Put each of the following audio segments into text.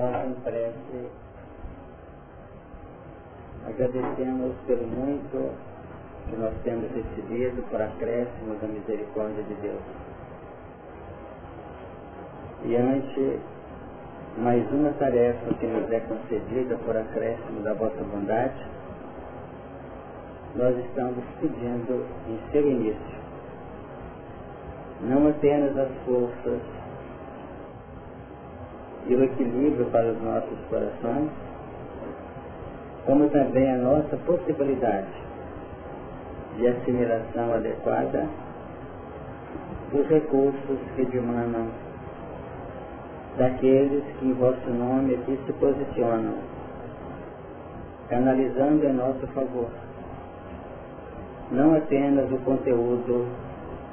nós em prece agradecemos pelo muito que nós temos recebido por acréscimo da misericórdia de Deus. E ante mais uma tarefa que nos é concedida por acréscimo da vossa bondade, nós estamos pedindo em seu início não apenas as forças e o equilíbrio para os nossos corações, como também a nossa possibilidade de assimilação adequada dos recursos que demandam daqueles que em vosso nome aqui se posicionam, canalizando em nosso favor não apenas o conteúdo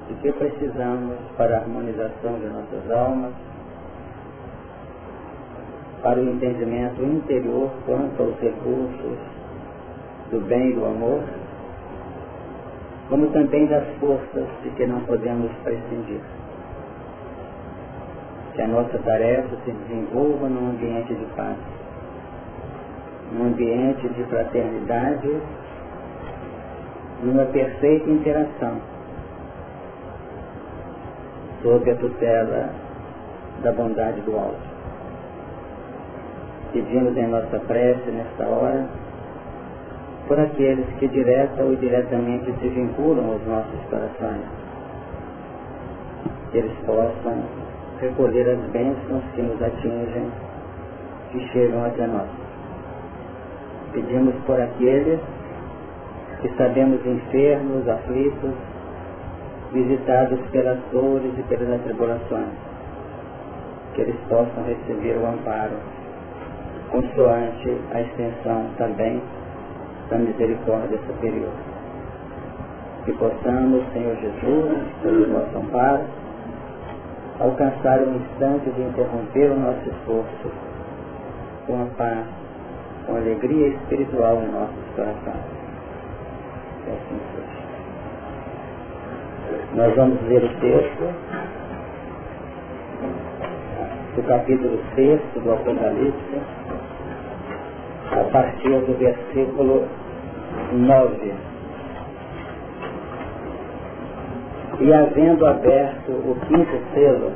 de que precisamos para a harmonização de nossas almas, para o entendimento interior quanto aos recursos do bem e do amor, como também das forças de que não podemos prescindir. Que a nossa tarefa se desenvolva num ambiente de paz, num ambiente de fraternidade, numa perfeita interação, sob a tutela da bondade do alto. Pedimos em nossa prece nesta hora por aqueles que direta ou indiretamente se vinculam aos nossos corações. Que eles possam recolher as bênçãos que nos atingem, que chegam até nós. Pedimos por aqueles que sabemos enfermos, aflitos, visitados pelas dores e pelas atribulações, que eles possam receber o amparo consoante a extensão também da misericórdia superior. Que possamos, Senhor Jesus, pelo nosso amparo, alcançar um instante de interromper o nosso esforço com a paz, com a alegria espiritual em nossos corações. Que assim seja. Nós vamos ler o texto do capítulo 6 do Apocalipse, a partir do versículo 9. E havendo aberto o quinto selo,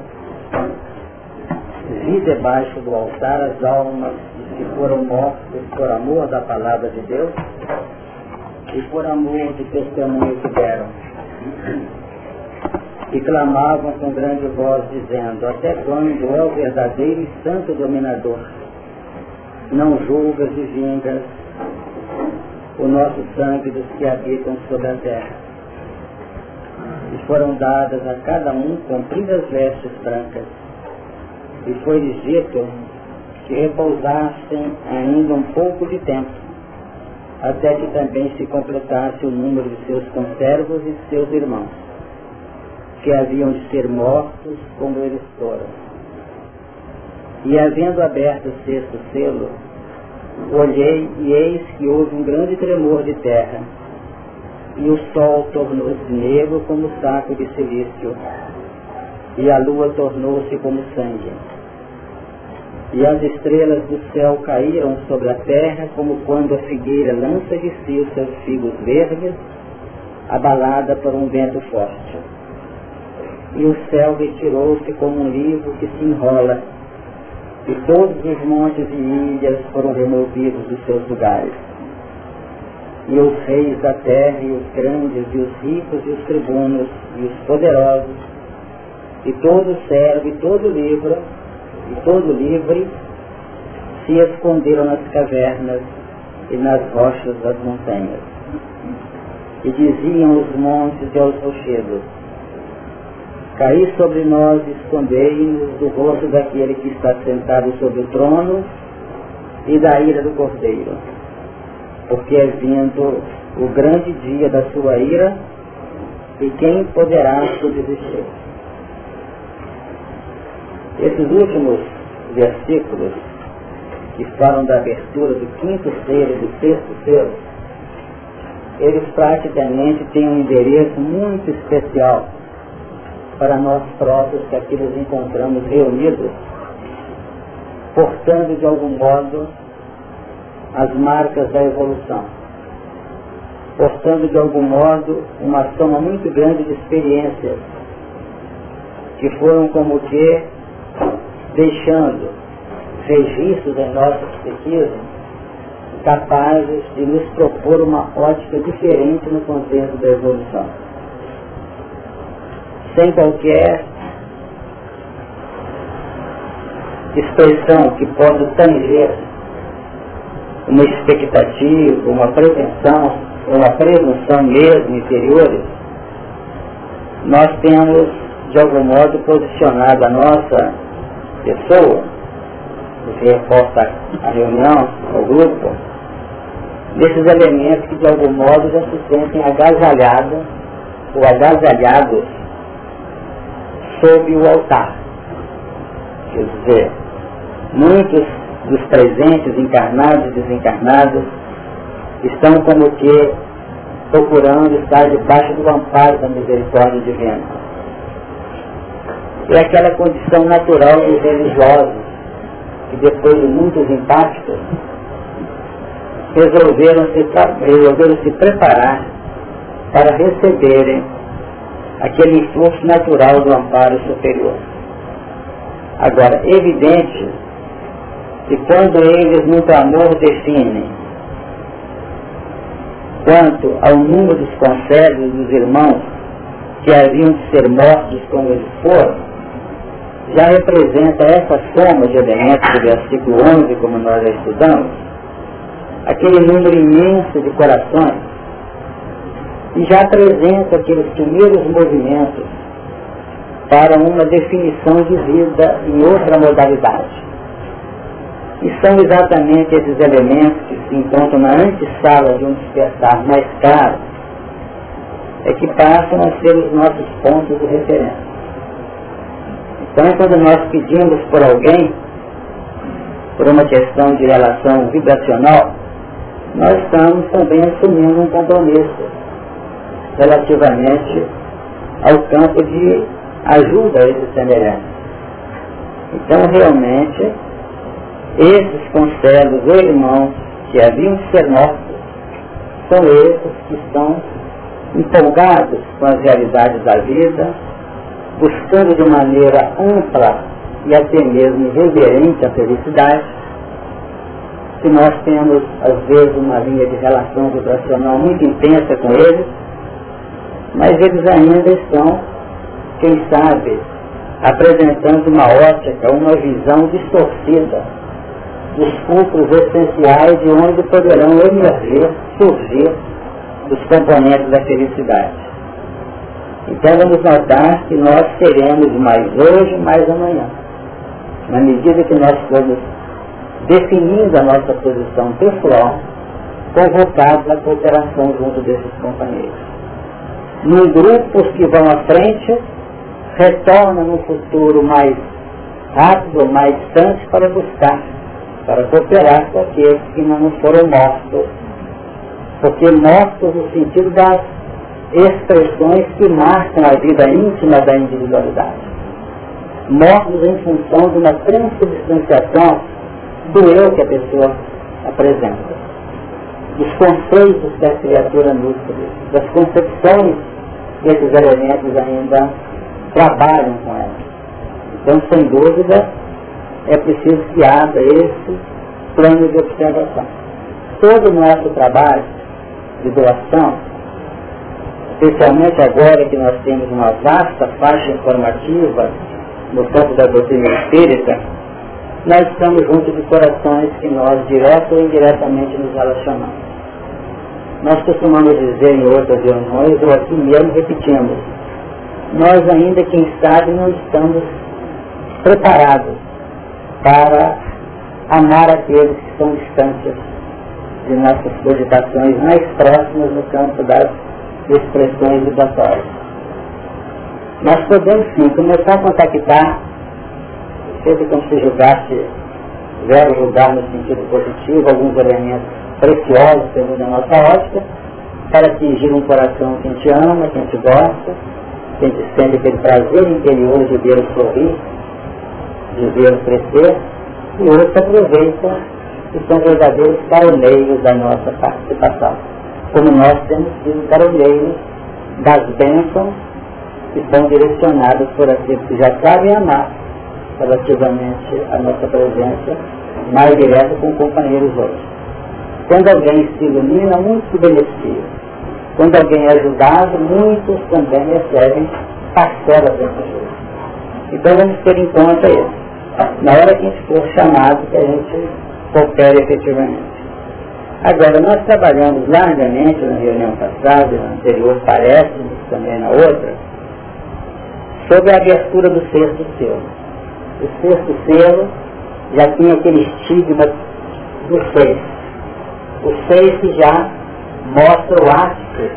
vi debaixo do altar as almas que foram mortas por amor da palavra de Deus e por amor do testemunho que deram. E clamavam com grande voz, dizendo, até quando, é o verdadeiro e santo dominador, não julgas e vingas o nosso sangue dos que habitam sobre a terra. E foram dadas a cada um compridas vestes brancas. E foi-lhes dito que repousassem ainda um pouco de tempo, até que também se completasse o número de seus conservos e de seus irmãos, que haviam de ser mortos como eles foram e havendo aberto o sexto selo, olhei e eis que houve um grande tremor de terra, e o sol tornou-se negro como saco de silício, e a lua tornou-se como sangue. E as estrelas do céu caíram sobre a terra como quando a figueira lança de si os seus figos verdes, abalada por um vento forte. E o céu retirou-se como um livro que se enrola e todos os montes e ilhas foram removidos dos seus lugares. E os reis da terra, e os grandes, e os ricos, e os tribunos, e os poderosos, e todo servo, e todo livro, e todo livre, se esconderam nas cavernas e nas rochas das montanhas. E diziam os montes e aos rochedos, Caí sobre nós e escondei-nos do rosto daquele que está sentado sobre o trono e da ira do cordeiro. Porque é vindo o grande dia da sua ira e quem poderá subsistir. Esses últimos versículos que falam da abertura do quinto selo e do sexto selo, eles praticamente têm um endereço muito especial para nós próprios que aqui nos encontramos reunidos portando de algum modo as marcas da evolução, portando de algum modo uma soma muito grande de experiências que foram como que deixando registros em nossas pesquisas capazes de nos propor uma ótica diferente no contexto da evolução. Sem qualquer expressão que possa tanger uma expectativa, uma pretensão, uma presunção mesmo interiores, nós temos de algum modo posicionado a nossa pessoa, que reporta a reunião, o grupo, nesses elementos que de algum modo já se sentem agasalhados ou agasalhados sob o altar. Quer dizer, muitos dos presentes, encarnados e desencarnados, estão como que procurando estar debaixo do amparo da misericórdia divina. É aquela condição natural dos religiosos, que depois de muitos impactos, resolveram se, resolveram se preparar para receberem aquele influxo natural do amparo superior. Agora, evidente que quando eles no amor definem quanto ao número dos conselhos dos irmãos que haviam de ser mortos como eles foram, já representa essa soma de elementos do versículo 11, como nós já estudamos, aquele número imenso de corações, e já apresenta aqueles primeiros movimentos para uma definição de vida em outra modalidade. E são exatamente esses elementos que se encontram na antessala de um despertar mais caro, é que passam a ser os nossos pontos de referência. Então, quando nós pedimos por alguém, por uma questão de relação vibracional, nós estamos também assumindo um compromisso relativamente ao campo de ajuda a esses semelhantes. Então, realmente, esses conselhos ou irmãos que haviam de ser nossos, são esses que estão empolgados com as realidades da vida, buscando de maneira ampla e até mesmo reverente a felicidade, que nós temos, às vezes, uma linha de relação vibracional muito intensa com eles, mas eles ainda estão, quem sabe, apresentando uma ótica, uma visão distorcida dos fulcros essenciais de onde poderão emergir, surgir os componentes da felicidade. Então vamos notar que nós teremos mais hoje, mais amanhã. Na medida que nós formos definindo a nossa posição pessoal, convocados à cooperação junto desses companheiros num grupo os que vão à frente, retornam no futuro mais rápido, mais distante para buscar, para cooperar com aqueles que não foram mortos. Porque mortos no sentido das expressões que marcam a vida íntima da individualidade. Mortos em função de uma transubstanciação do eu que a pessoa apresenta dos conceitos que a criatura nutre, das concepções que esses elementos ainda trabalham com ela. Então, sem dúvida, é preciso que haja esse plano de observação. Todo o nosso trabalho de doação, especialmente agora que nós temos uma vasta faixa informativa no campo da doutrina espírita, nós estamos junto de corações que nós, direto ou indiretamente, nos relacionamos. Nós costumamos dizer em outras reuniões, ou aqui mesmo repetimos, nós ainda, quem sabe, não estamos preparados para amar aqueles que são distantes de nossas cogitações mais próximas no campo das expressões vibratórias. Nós podemos sim começar a contactar, sempre como se julgasse, zero julgar no sentido positivo, alguns elementos preciosos segundo a nossa ótica, para atingir um coração que a gente ama, que a gente gosta, que a gente sente aquele prazer interior de ver o sorrir, de ver o crescer, e outros aproveitam e são verdadeiros caroneiros da nossa participação, como nós temos sido caroneiros das bênçãos que são direcionadas por aqueles que já sabem amar relativamente à nossa presença mais direta com companheiros hoje. Quando alguém se ilumina, muitos se beneficiam. Quando alguém é ajudado, muitos também recebem parcelas dessa ajuda. Então vamos ter em conta isso. Na hora que a gente for chamado, que a gente coopere efetivamente. Agora, nós trabalhamos largamente na reunião passada, na anterior parece, também na outra, sobre a abertura do sexto selo. O sexto selo já tinha aquele estigma do seis. O seis que já mostra o ápice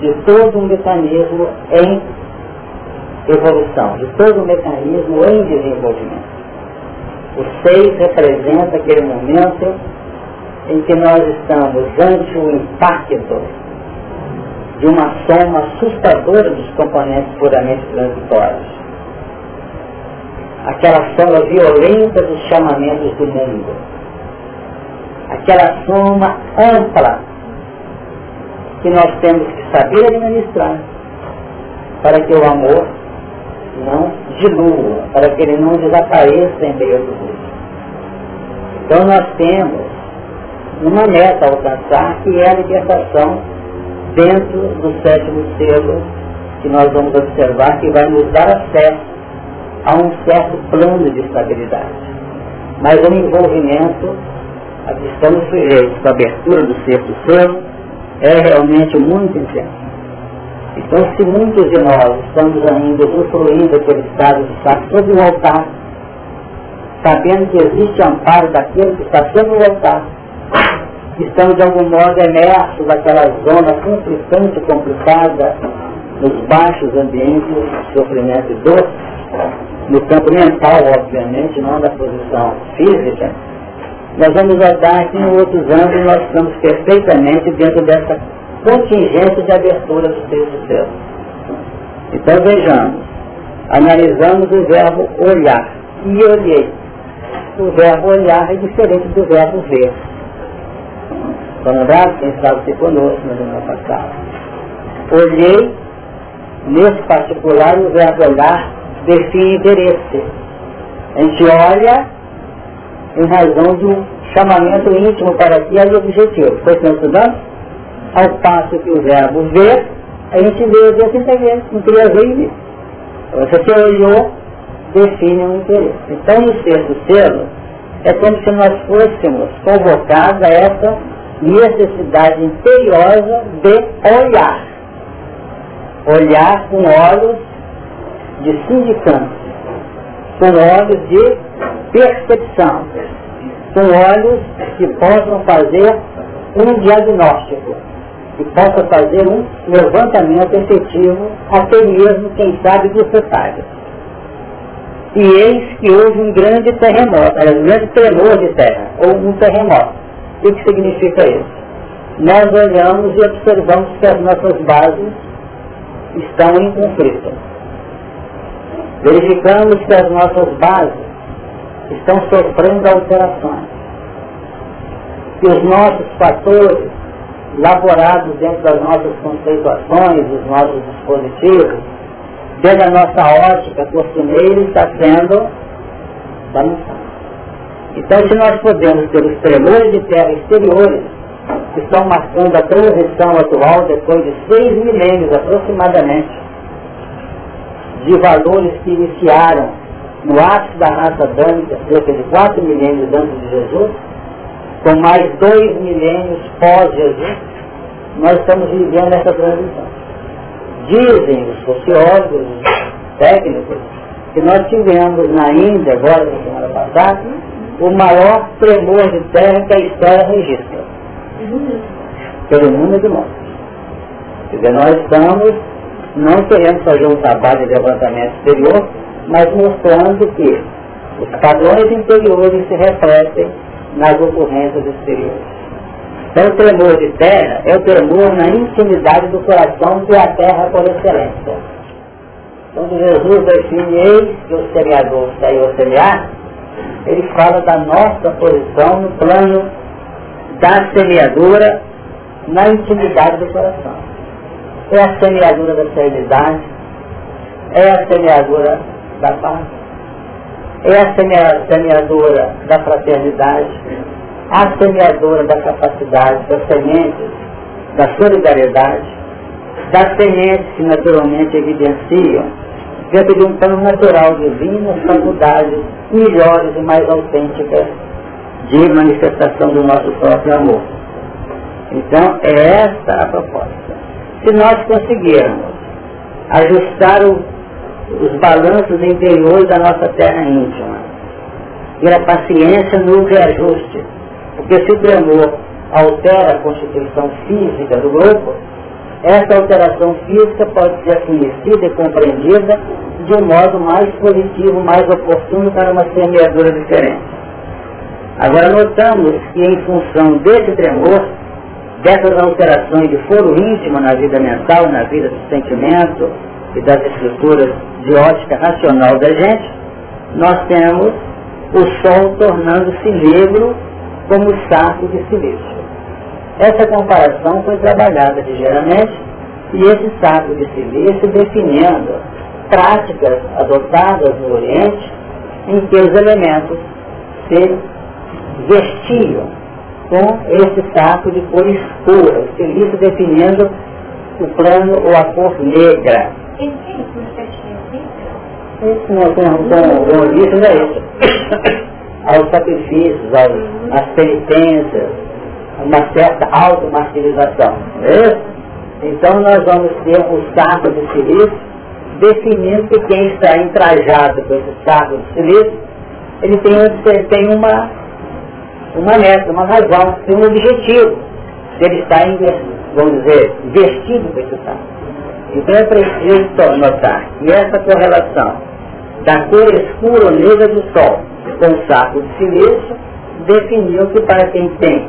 de todo um mecanismo em evolução, de todo um mecanismo em desenvolvimento. O seis representa aquele momento em que nós estamos ante o impacto de uma soma assustadora dos componentes puramente transitórios. Aquela soma violenta dos chamamentos do mundo. Aquela soma ampla que nós temos que saber administrar para que o amor não dilua, para que ele não desapareça em meio do mundo. Então nós temos uma meta a alcançar que é a libertação dentro do sétimo selo que nós vamos observar que vai nos dar acesso a um certo plano de estabilidade. Mas o envolvimento a que estamos sujeitos com abertura do sexto selo é realmente muito intenso. Então, se muitos de nós estamos ainda usufruindo aquele estado de estar sobre o altar, sabendo que existe amparo daquele que está sobre o altar, estamos de algum modo emersos daquela zona conflitante, complicada, nos baixos ambientes de sofrimento e dor, no campo mental, obviamente, não da posição física, nós vamos notar que em outros anos nós estamos perfeitamente dentro dessa contingência de abertura do texto céu. Então vejamos, analisamos o verbo olhar e olhei. O verbo olhar é diferente do verbo ver. Estão lembrados? Quem sabe se conosco na semana passada. Olhei, nesse particular, o verbo olhar define interesse. A gente olha em razão de um chamamento íntimo para si e objetivo. Foi estudando? ao passo que o verbo ver, a gente vê o Deus interesse, não queria ver. Você olhou, define um interesse. Então, no sexto selo, é como se nós fôssemos convocados a essa necessidade imperiosa de olhar. Olhar com olhos de sindicância, com olhos de percepção, com olhos que possam fazer um diagnóstico que possa fazer um levantamento efetivo, até mesmo, quem sabe, dos detalhes. E eis que houve um grande terremoto, um grande tremor de terra, ou um terremoto. O que significa isso? Nós olhamos e observamos que as nossas bases estão em conflito. Verificamos que as nossas bases estão sofrendo alterações. Que os nossos fatores elaborados dentro das nossas conceituações, dos nossos dispositivos, dentro da nossa ótica costumeira, está sendo balançado. Então, se nós podemos ter os tremores de terra exteriores, que estão marcando a transição atual, depois de seis milênios aproximadamente, de valores que iniciaram no ápice da raça dânica, cerca de quatro milênios antes de Jesus, com mais dois milênios pós-Jesus, nós estamos vivendo essa transição. Dizem os sociólogos, os técnicos, que nós tivemos na Índia, agora na semana passada, o maior tremor de terra que a história registra. Pelo mundo de nós. Quer dizer, nós estamos, não querendo fazer um trabalho de levantamento exterior, mas mostrando que os padrões interiores se refletem nas ocorrências exteriores. Então o tremor de terra é o tremor na intimidade do coração que é a terra por excelência. Quando Jesus define eis que o semeador saiu a semear, ele fala da nossa posição no plano da semeadura na intimidade do coração. É a semeadura da serenidade, é a semeadura da paz, é a semeadura da fraternidade, a semeadora da capacidade, das sementes, da solidariedade, das sementes que naturalmente evidenciam, dentro de um plano natural divino, faculdades melhores e mais autênticas de manifestação do nosso próprio amor. Então, é esta a proposta. Se nós conseguirmos ajustar o, os balanços interiores da nossa terra íntima, ter a paciência no reajuste, porque se o tremor altera a constituição física do grupo, essa alteração física pode ser conhecida e compreendida de um modo mais positivo, mais oportuno para uma semeadura diferente. Agora notamos que em função desse tremor, dessas alterações de foro íntimo na vida mental, na vida do sentimento e das estruturas de ótica racional da gente, nós temos o sol tornando-se negro como saco de silício. Essa comparação foi trabalhada ligeiramente e esse saco de silício definindo práticas adotadas no Oriente em que os elementos se vestiam com esse saco de cor escura, o silício definindo o plano ou a cor negra. Isso não tem um isso não é isso. Aos sacrifícios, aos, às penitências, uma certa automartirização. É? Então nós vamos ter um saco de silício definindo que quem está entrajado com esse saco de silício, ele tem, tem uma, uma meta, uma razão, um objetivo. Ele está, vamos dizer, vestido com esse saco. Então é preciso notar que essa correlação da cor escura ou negra do sol com o saco de silício definiu que para quem tem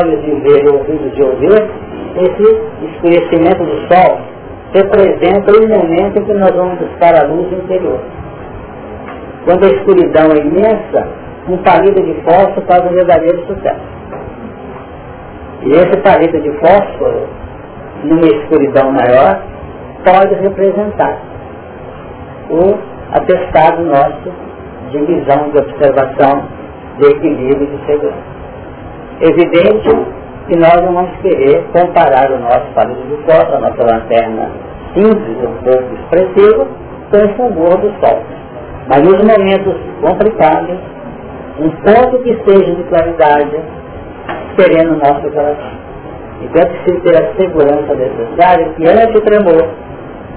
olhos de ver e ouvidos de ouvir, esse escurecimento do sol representa o momento em que nós vamos buscar a luz interior. Quando a escuridão é imensa, um palito de fósforo faz um verdadeiro sucesso. E esse palito de fósforo, numa escuridão maior, pode representar o atestado nosso de visão, de observação, de equilíbrio e de segurança. Evidente que nós não vamos querer comparar o nosso palito de fósforo, a nossa lanterna simples, um pouco expressiva, com esse amor do sol. Mas nos momentos complicados, um ponto que seja de claridade, sereno o nosso coração. Então é preciso ter a segurança necessária que ante o tremor,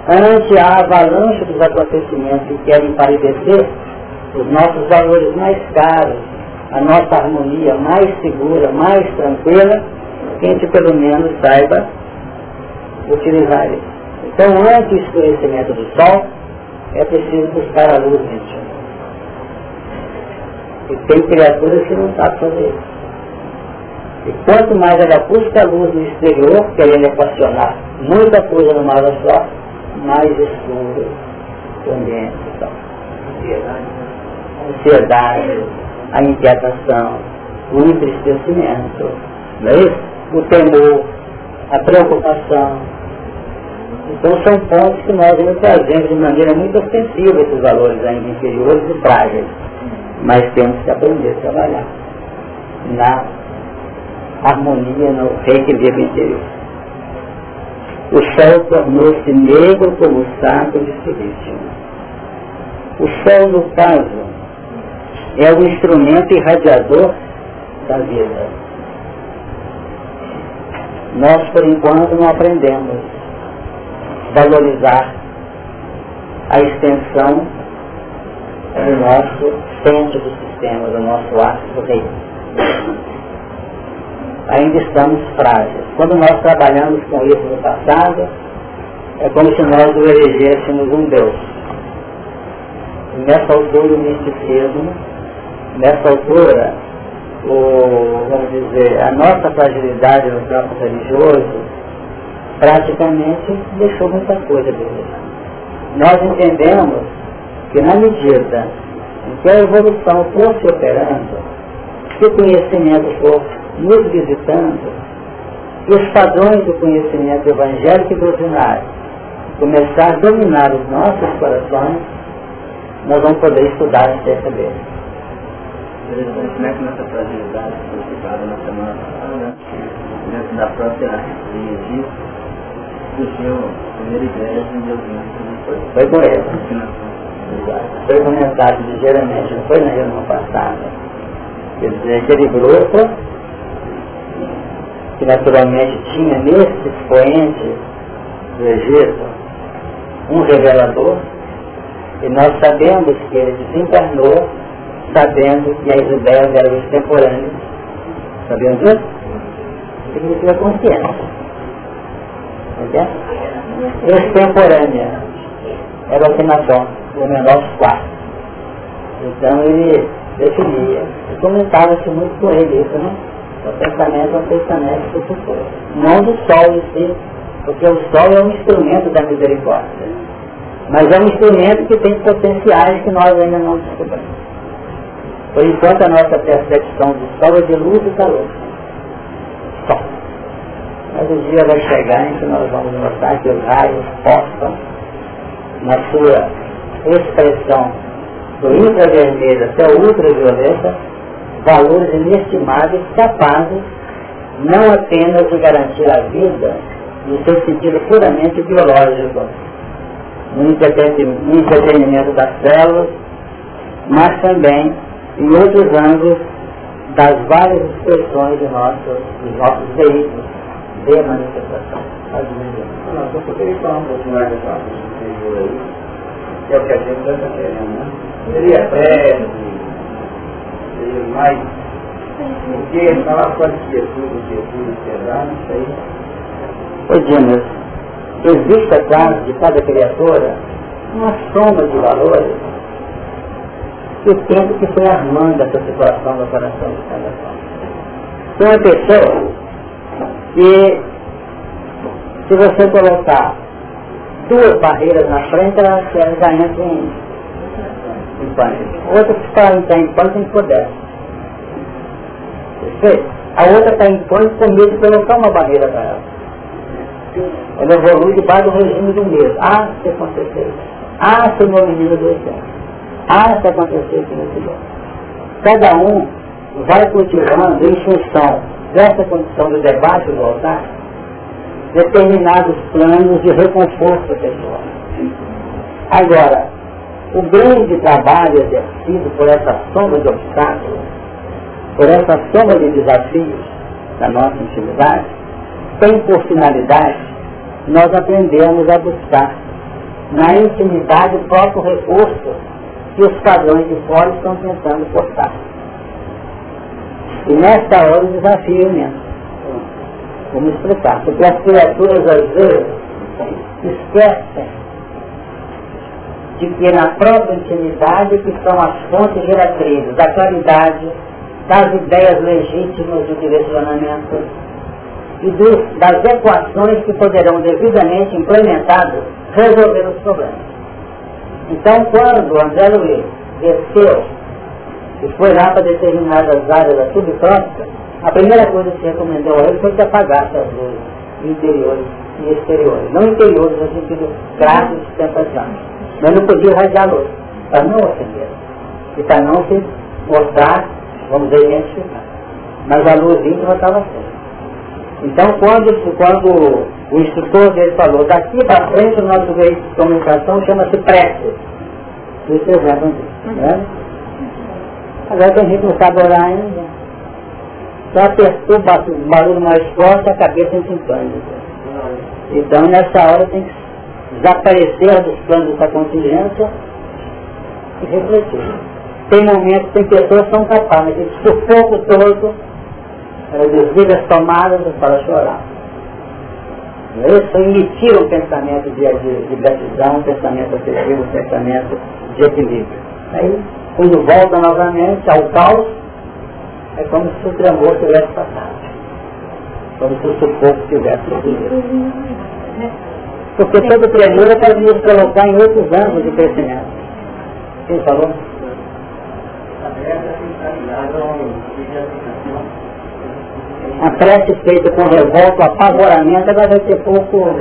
ante a avalanche dos acontecimentos que querem empalidecer, os nossos valores mais caros, a nossa harmonia mais segura, mais tranquila, que a gente pelo menos saiba utilizar isso. Então, antes do escurecimento do sol, é preciso buscar a luz íntima. E tem criaturas que não sabem fazer isso. E quanto mais ela busca a luz no exterior, querendo equacionar muita coisa numa hora só, mais escuro o ambiente está. A ansiedade, a inquietação, o entristecimento, não é isso? o temor, a preocupação. Então são pontos que nós ainda trazemos de maneira muito ofensiva esses valores ainda inferiores e frágeis. Mas temos que aprender a trabalhar na harmonia, no reequilíbrio interior. O sol tornou-se negro como o saco de silício. O sol, no caso, é o instrumento irradiador da vida. Nós, por enquanto, não aprendemos valorizar a extensão do nosso centro do sistema, do nosso ácido rei. Ainda estamos frágeis. Quando nós trabalhamos com isso no passado, é como se nós o elegêssemos um Deus. E nessa altura o misticismo nessa altura, o, vamos dizer, a nossa fragilidade no campo religioso praticamente deixou muita coisa de Nós entendemos que na medida em que a evolução for se operando, que o conhecimento for nos visitando, e os padrões do conhecimento evangélico e doutrinário começar a dominar os nossos corações, nós vamos poder estudar acerca dele. Como é que nossa fragilidade foi citada na semana passada, dentro da própria disso, surgiu a primeira ideia de Deus foi. Com ele. Foi comentado ligeiramente, não foi na reunião passada. Quer dizer, aquele grupo que naturalmente tinha nesse expoente do Egito um revelador, e nós sabemos que ele desencarnou sabendo que as ideias eram extemporâneas. Sabemos disso? Significa consciência. Entende? Extemporânea. Era o Afinatão, o menor quatro. Então ele definia. Comentava-se muito com ele isso, né? O pensamento é um pensamento do futuro. Não do sol em si, porque o sol é um instrumento da misericórdia. Mas é um instrumento que tem potenciais que nós ainda não descobrimos. Por enquanto a nossa percepção do sol é de luz e calor. Sol. Mas o dia vai chegar em que nós vamos notar que os raios postam na sua expressão do infravermelho até o ultravioleta valores inestimáveis capazes não apenas de garantir a vida no seu sentido puramente biológico, no entretenimento das células, mas também em outros ângulos das várias expressões de nossos, dos nossos veículos de manifestação. Só poderia falar um pouco mais que é o que a gente está querendo, né? Seria até, seria mais, porque falar com a quietude, quietude, ansiedade, isso aí. Pois é, mas existe atrás de cada criatura uma soma de valores o tempo que foi armando essa situação no coração de cada um. Tem uma pessoa que, se você colocar duas barreiras na frente, ela já entra em, em pânico. Outra que está em pânico tem que poder. A outra está em pânico com medo de colocar uma barreira para ela. Ela evolui debaixo do regime do medo. Ah, se acontecer. Ah, se meu menino do exemplo. Ah, se acontecer aqui nesse lugar. Cada um vai cultivando em função dessa condição do debate do altar determinados planos de reconforto pessoal. Agora, o grande trabalho exercido por essa soma de obstáculos, por essa soma de desafios da nossa intimidade, tem por finalidade nós aprendemos a buscar na intimidade o próprio recurso que os padrões de fora estão tentando cortar. E nesta hora o desafio é mesmo. Vamos explicar. Porque as criaturas às vezes esquecem de que na própria intimidade que são as fontes geratrizes da claridade, das ideias legítimas de direcionamento e dos, das equações que poderão devidamente implementadas resolver os problemas. Então, quando André Luiz desceu e foi lá para determinadas áreas da subtóxica, a primeira coisa que se recomendou a ele foi que apagasse as luzes interiores e exteriores. Não interiores no sentido grave de sustentação. Mas não podia irradiar luz, para não ofender. E para não se mostrar, vamos dizer, identificar. Mas a luz íntima estava certa. Então, quando, quando o instrutor dele falou, daqui para frente o nosso veículo de comunicação chama-se prece. Isso é exemplo né? Agora tem gente que não sabe orar ainda. Só apertou o barulho mais forte, a cabeça em sintonia. Então nessa hora tem que desaparecer dos planos dessa contingência e refletir. Tem momentos, tem pessoas que são capazes de sufoco todo, ela desliga as tomadas fala chorar. Isso emitir um pensamento de, de, de um pensamento afetivo, um pensamento de equilíbrio. Aí, quando volta novamente ao caos, é como se o tremor tivesse passado. Como se o sufoco tivesse subido. Porque todo tremor é para nos colocar em outros ângulos de crescimento. Quem falou? A prece feita com revolta, apavoramento, agora vai ter pouco.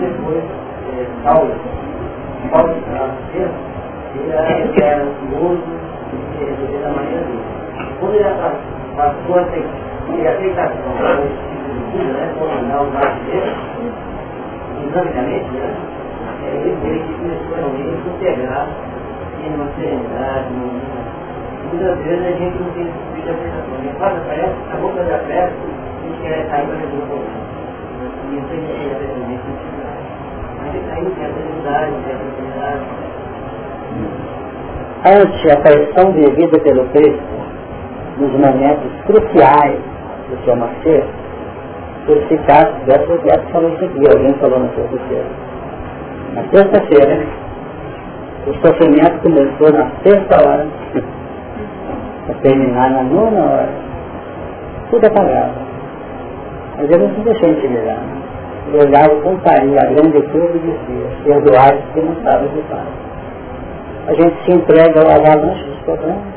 Depois, Paulo, Paulo, de resolver da maneira dele. Quando ele passou a aceitação Espírito né, braço dele, dinamicamente, né, ele veio que começou realmente a integrar em uma serenidade, numa muitas vezes a gente não tem esse tipo de aceitação. A gente faz a prece, acabou de fazer a a gente quer sair para resolver o problema. E isso a gente tem realmente Mas aí não tem a não tem a tranquilidade. Ante a pressão vivida pelo Cristo, nos momentos cruciais do seu nascer, purificar dessa objeto falou isso aqui, alguém falou na sexta-feira. Na sexta-feira, o sofrimento começou na sexta hora, para terminar na nona hora. Tudo apagado. Mas ele não se deixou intimidar. Ele olhava com carinho a grande cruz e dizia, perdoai que não sabe o que. A gente se entrega ao avalanche dos problemas.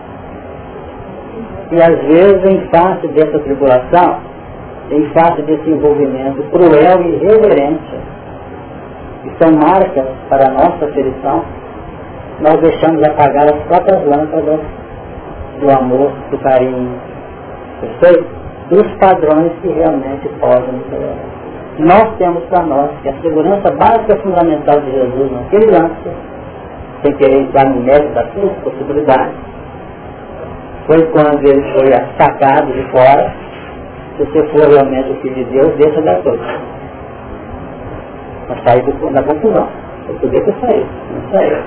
E às vezes, em face dessa tribulação, em face desse envolvimento cruel e irreverente, que são marcas para a nossa aferição, nós deixamos apagar as próprias lâmpadas do amor, do carinho? Dos padrões que realmente podem nos. Nós temos para nós que a segurança básica fundamental de Jesus naquele lance, sem querer entrar no mérito das suas possibilidades, foi quando ele foi sacado de fora, se você for realmente o filho de Deus, deixa da coisa. Para sair do, da confusão. Eu podia ter saído, não saiu.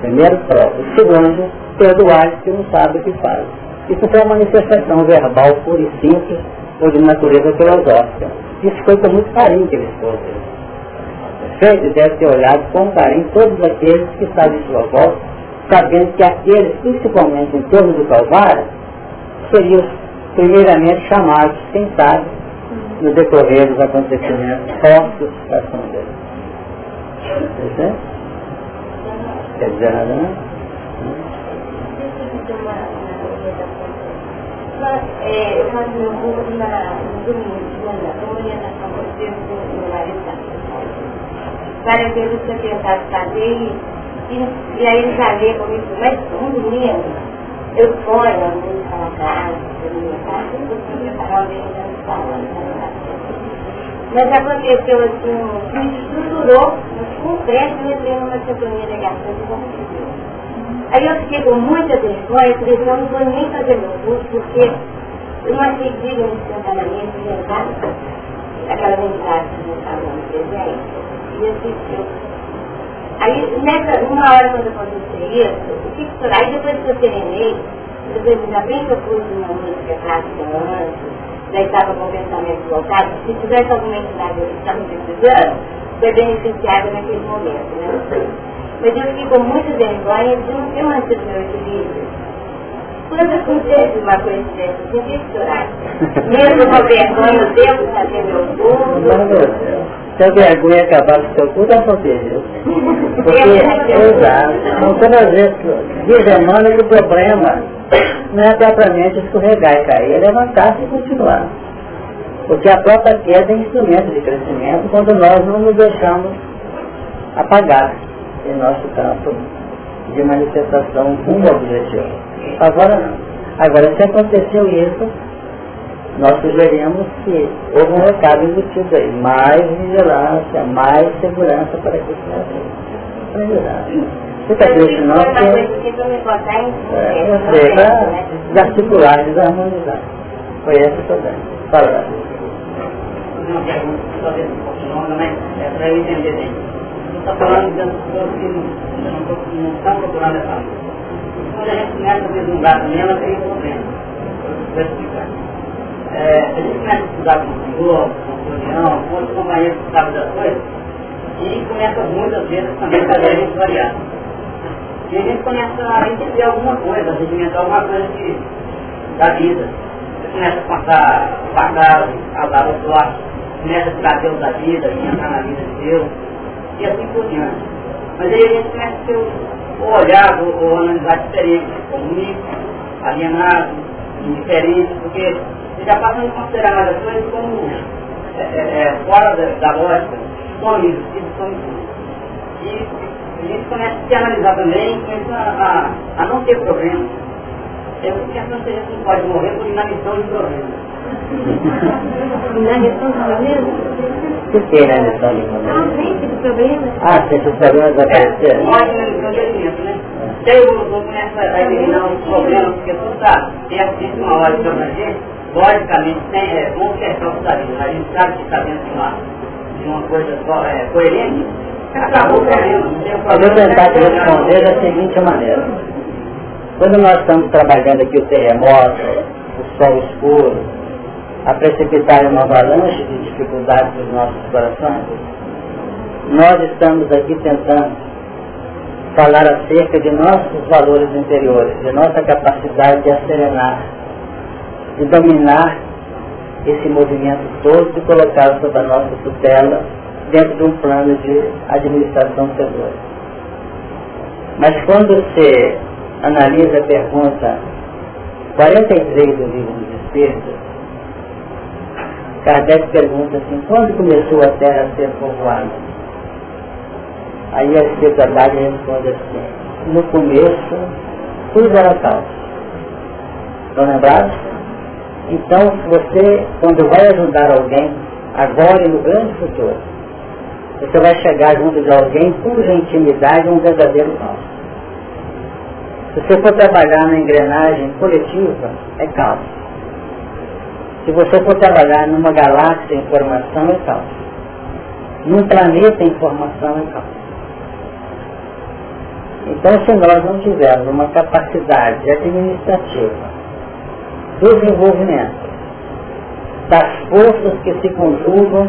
Primeiro prova. Segundo, perdoar que não sabe o que faz. Isso foi uma manifestação verbal pura e simples ou de natureza filosófica. Isso foi com muito carinho que ele expôs. Perfeito? Deve ter olhado com carinho todos aqueles que estavam em sua volta, sabendo que aqueles, principalmente em torno do Calvário, seriam primeiramente chamados, quem sabe, no decorrer dos acontecimentos postos da ação dele. Quer dizer nada, não? é, eu curso na, no domingo, marido Várias vezes eu tentado fazer e, e, e aí ele já veio comigo, mas um domingo eu sonho, às vezes, com a casa, a minha casa, eu preparar o dia de falando, mas aconteceu assim, me estruturou, mas concreto, eu entrei numa sintonia negativa e concluiu. Aí eu fiquei com muita vergonha, falei, não, vou nem fazer meu curso, porque eu não achei digno instantaneamente inventar aquela mensagem que eu estava no presente. E assistiu. Aí, nessa, numa hora quando aconteceu isso, o que que Aí depois que eu serenei, depois já bem que eu pus uma música clássica antes, já estava com o pensamento voltado, se tivesse alguma entidade que estava precisando, foi beneficiada naquele momento, né? Mas eu fiquei com muita vergonha de não ter mantido meu equilíbrio. Quando acontece uma tinha que chorar. Mesmo com vergonha, eu devo fazer meu curso. Se a vergonha acabar com o seu cu, dá proteger. Porque, exato. Então, às vezes, dizendo que o problema não é propriamente escorregar e cair, é levantar-se e continuar. Porque a própria queda é instrumento de crescimento quando nós não nos deixamos apagar em nosso campo de manifestação rumo objetivo. Agora não. Agora, se aconteceu isso, nós sugerimos que houve um recado embutido aí, mais vigilância, mais segurança para que isso não Para ajudar. Fica triste não, porque é, você vai desarticular, desarmonizar. Foi esse o problema. Fala. Uma pergunta, só longa, mas é para eu entender bem está falando de pessoas que não, não estão procurando essa luz. Quando a gente começa a vislumbrar nela, tem um problema. É, a gente começa a estudar com o Senhor, com o União, com outros companheiros que sabem das coisas, e começa muitas vezes também a fazer a gente variar. E a gente começa a entender alguma coisa, a regimentar alguma coisa de, da vida. Você começa a contar o passado, a palavra forte, começa a tirar Deus da vida, e entrar na vida de Deus e assim por diante. Mas aí a gente começa a ter ou olhar ou, analisar diferente, comigo, alienado, indiferente, porque você já passa a considerar as coisas como é, é, é, fora da, da lógica, isso, some tudo. E a gente começa a se analisar também, começa a, a, a não ter problema. Eu penso que a gente não pode morrer por inanição de problema. Inanição de problema? Por que inanição de problema? Ah, sempre de problema. Ah, esses problemas aparecerem. É, pode de né? Daí o doutor começa a eliminar os problemas, porque tu sabe, tem assim uma hora que a gente, logicamente, tem, é bom cercar o saber, a gente sabe que está dentro de uma, de uma coisa só, é, coerente, acabou o problema. Eu vou tentar te responder da seguinte maneira. Quando nós estamos trabalhando aqui o terremoto, o sol escuro, a precipitar uma avalanche de dificuldades dos nossos corações, nós estamos aqui tentando falar acerca de nossos valores interiores, de nossa capacidade de acerenar, de dominar esse movimento todo e colocá-lo sob a nossa tutela dentro de um plano de administração segura. Mas quando você analisa a pergunta 43 do livro dos Espíritos, Kardec pergunta assim, quando começou a Terra a ser povoada? Aí a espiritualidade responde assim, no começo tudo era tal. Estão lembrados? Então você, quando vai ajudar alguém, agora e no grande futuro, você vai chegar junto de alguém cuja intimidade é um verdadeiro caos. Se você for trabalhar na engrenagem coletiva, é caos. Se você for trabalhar numa galáxia em formação, é caos. Num planeta em formação, é caos. Então, se nós não tivermos uma capacidade administrativa, desenvolvimento das forças que se conjugam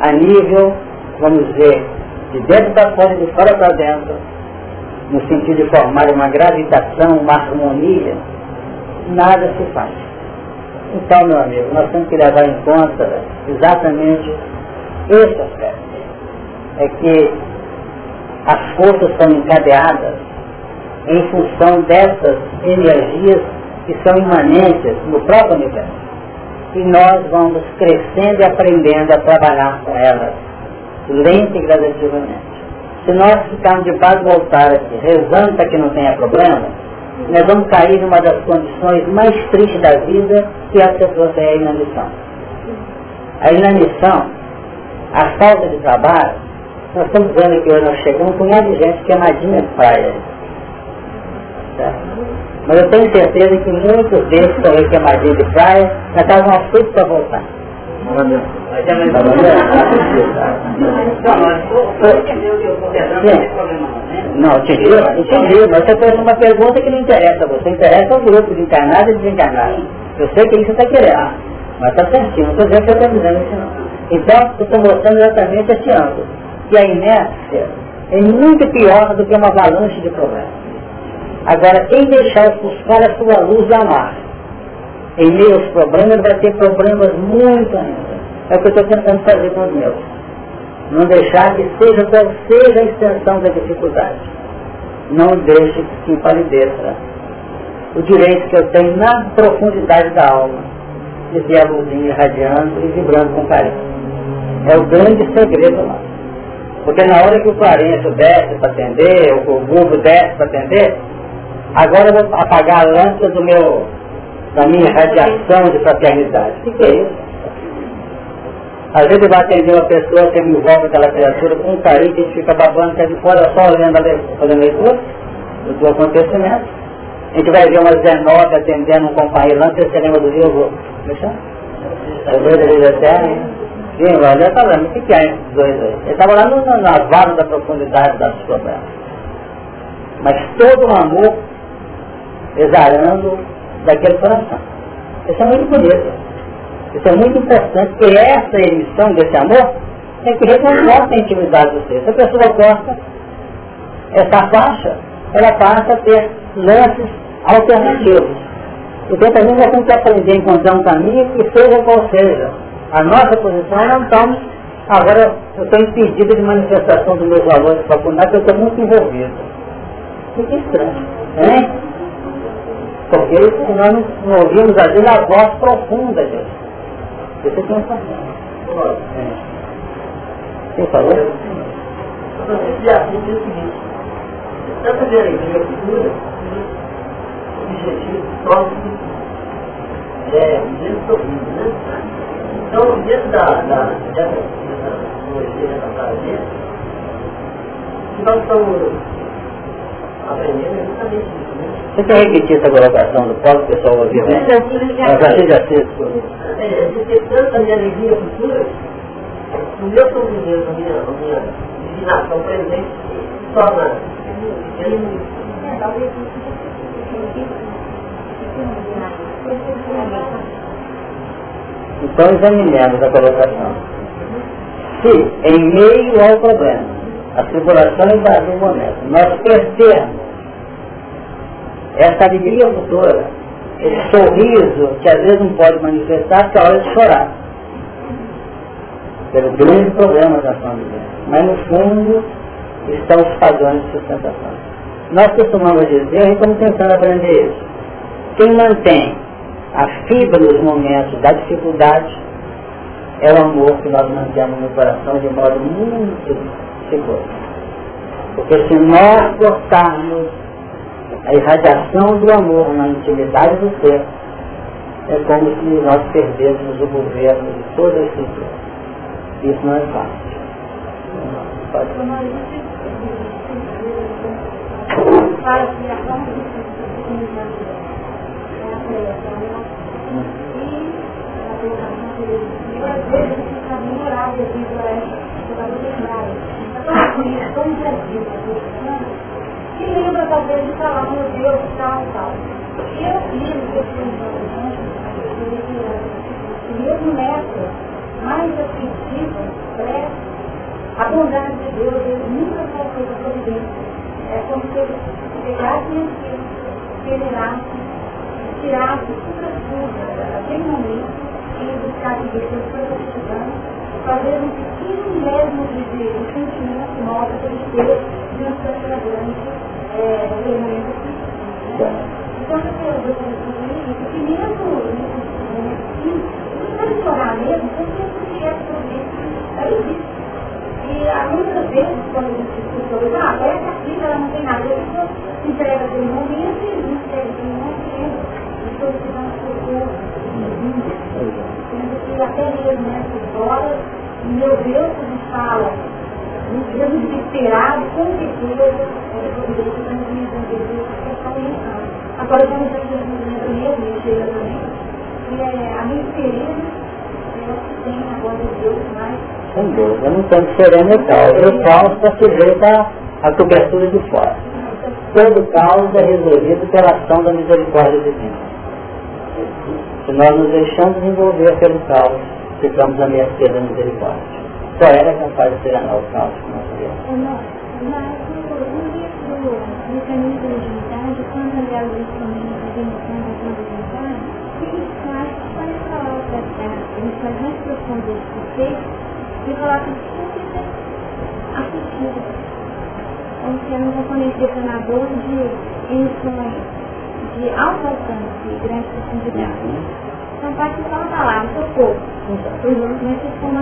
a nível, vamos dizer, de dentro para fora e de fora para dentro, no sentido de formar uma gravitação, uma harmonia, nada se faz. Então, meu amigo, nós temos que levar em conta exatamente esse aspecto. É que as forças são encadeadas em função dessas energias que são imanentes no próprio universo. E nós vamos crescendo e aprendendo a trabalhar com elas, lenta e gradativamente. Se nós ficarmos de base voltar aqui, rezando para que não tenha problema, nós vamos cair numa das condições mais tristes da vida, que é a pessoa tem a inanição. A inanição, a falta de trabalho, nós estamos vendo que hoje nós chegamos com um punhado de gente queimadinha de praia. Mas eu tenho certeza que muitos deles aí queimadinhos de praia, já estavam aflitos para voltar. Não, entendi, entendi, mas você fez uma pergunta que não interessa a você, interessa ao grupo de encarnado e desencarnado. Eu sei que isso está querendo, mas está certinho, não estou dizendo que eu estou dizendo isso não. Então, eu estou mostrando exatamente esse ângulo que a inércia é muito pior do que uma avalanche de problemas. Agora, quem deixar buscar a sua luz amar, em meio aos problemas, vai ter problemas muito ainda. É o que eu estou tentando fazer com os meus. Não deixar que seja qual seja a extensão da dificuldade. Não deixe que se empalideça o direito que eu tenho na profundidade da alma de ver a luzinha irradiando e vibrando com carinho. É o grande segredo lá. Porque na hora que o Clarencio desce para atender, ou o Google desce para atender, agora eu vou apagar a lâmpada do meu, da minha radiação de fraternidade. O que, é isso? Às vezes vai atender uma pessoa que me envolve aquela criatura com um carinho que a gente fica babando, que é de fora só olhando a fazendo leitura do acontecimento. A gente vai ver uma 19 atendendo um companheiro lá, você lembra do Rio? Vou deixar? Eu vejo ele até, Sim, mas ele está falando, o que, que é esses dois aí? Ele estava lá no, na vara da profundidade das problemas. Mas todo o amor exalando daquele coração. Isso é muito bonito. Isso é muito importante, porque essa emissão desse amor tem que reconforta a intimidade de você. Se a pessoa corta essa faixa, ela passa a ter lances alternativos. Então também nós temos que aprender a encontrar um caminho que seja qual seja a nossa posição, não estamos, agora eu estou impedido de manifestação dos meus valores faculdades, eu estou muito envolvido. fica estranho. Né? Porque nós não ouvimos às vezes a voz profunda de Deus. Você tem que pensar. Quem falou? Assunto é o seguinte. Essa dialética futura, o objetivo próximo é dentro do mundo, né? Então, dentro da, da, dessa dessa prazer, nós estamos é justamente isso, né? Você quer repetir essa colocação do próprio pessoal ouvir? Já já fez. É, de ter tanta minha alegria futura, no meu sofrimento, na minha, na minha divinação presente, se torna então examinemos a colocação. Se em meio ao problema, a tribulação invadiu o momento, nós perdermos essa alegria futura, esse sorriso que às vezes não pode manifestar porque é hora de chorar. Pelo grande problema da família. Mas no fundo estão os padrões de sustentação. Nós costumamos dizer, e estamos tentando aprender isso. Quem mantém a fibra nos momentos da dificuldade é o amor que nós mantemos no coração de modo muito seguro. Porque se nós cortarmos a irradiação do amor na intimidade do ser, é como se nós perdêssemos o governo de toda a estrutura. Isso não é fácil. Pode a de a e a a lembra talvez de falar, meu Deus, tal, tal. Eu fiz esse mesmo método, mais afetivo, a bondade de Deus, ele nunca faltou da providência. É como se ele pegasse aquilo, acelerasse, tirasse tudo tudo naquele momento, e buscasse Deus toda estudando, fazer um pequeno mesmo de, de, de sentimento nosso que ele teve diante daquela grande é, ferramenta que Então, eu quero ver isso, que mesmo não pode chorar mesmo, porque isso é sobre isso, aí existe. E muitas vezes, quando a gente discute, ah, essa filha ela não tem nada, a se entrega aquele momento e não entrega aquele momento, depois se dá um socorro, sendo que até mesmo nessas horas, meu Deus, a gente fala, mesmo desesperado, com certeza, é providência para nos entender que está pensando. Agora, quando a gente está mesmo, e é a minha experiência, eu acho que tem agora Deus mais sem dúvida, não tem que ser metal. O caos está sujeito à cobertura de fora. Todo caos é resolvido pela ação da misericórdia divina. Se nós nos deixamos envolver pelo caos, ficamos à mercê da misericórdia. Só ela é capaz de o que nós de o faz mais profundo esse e coloca súplica assistida. Como sendo um componente detonador de emissões de alto alcance e grande profundidade. Então pode falar uma palavra, socorro. Mas se uma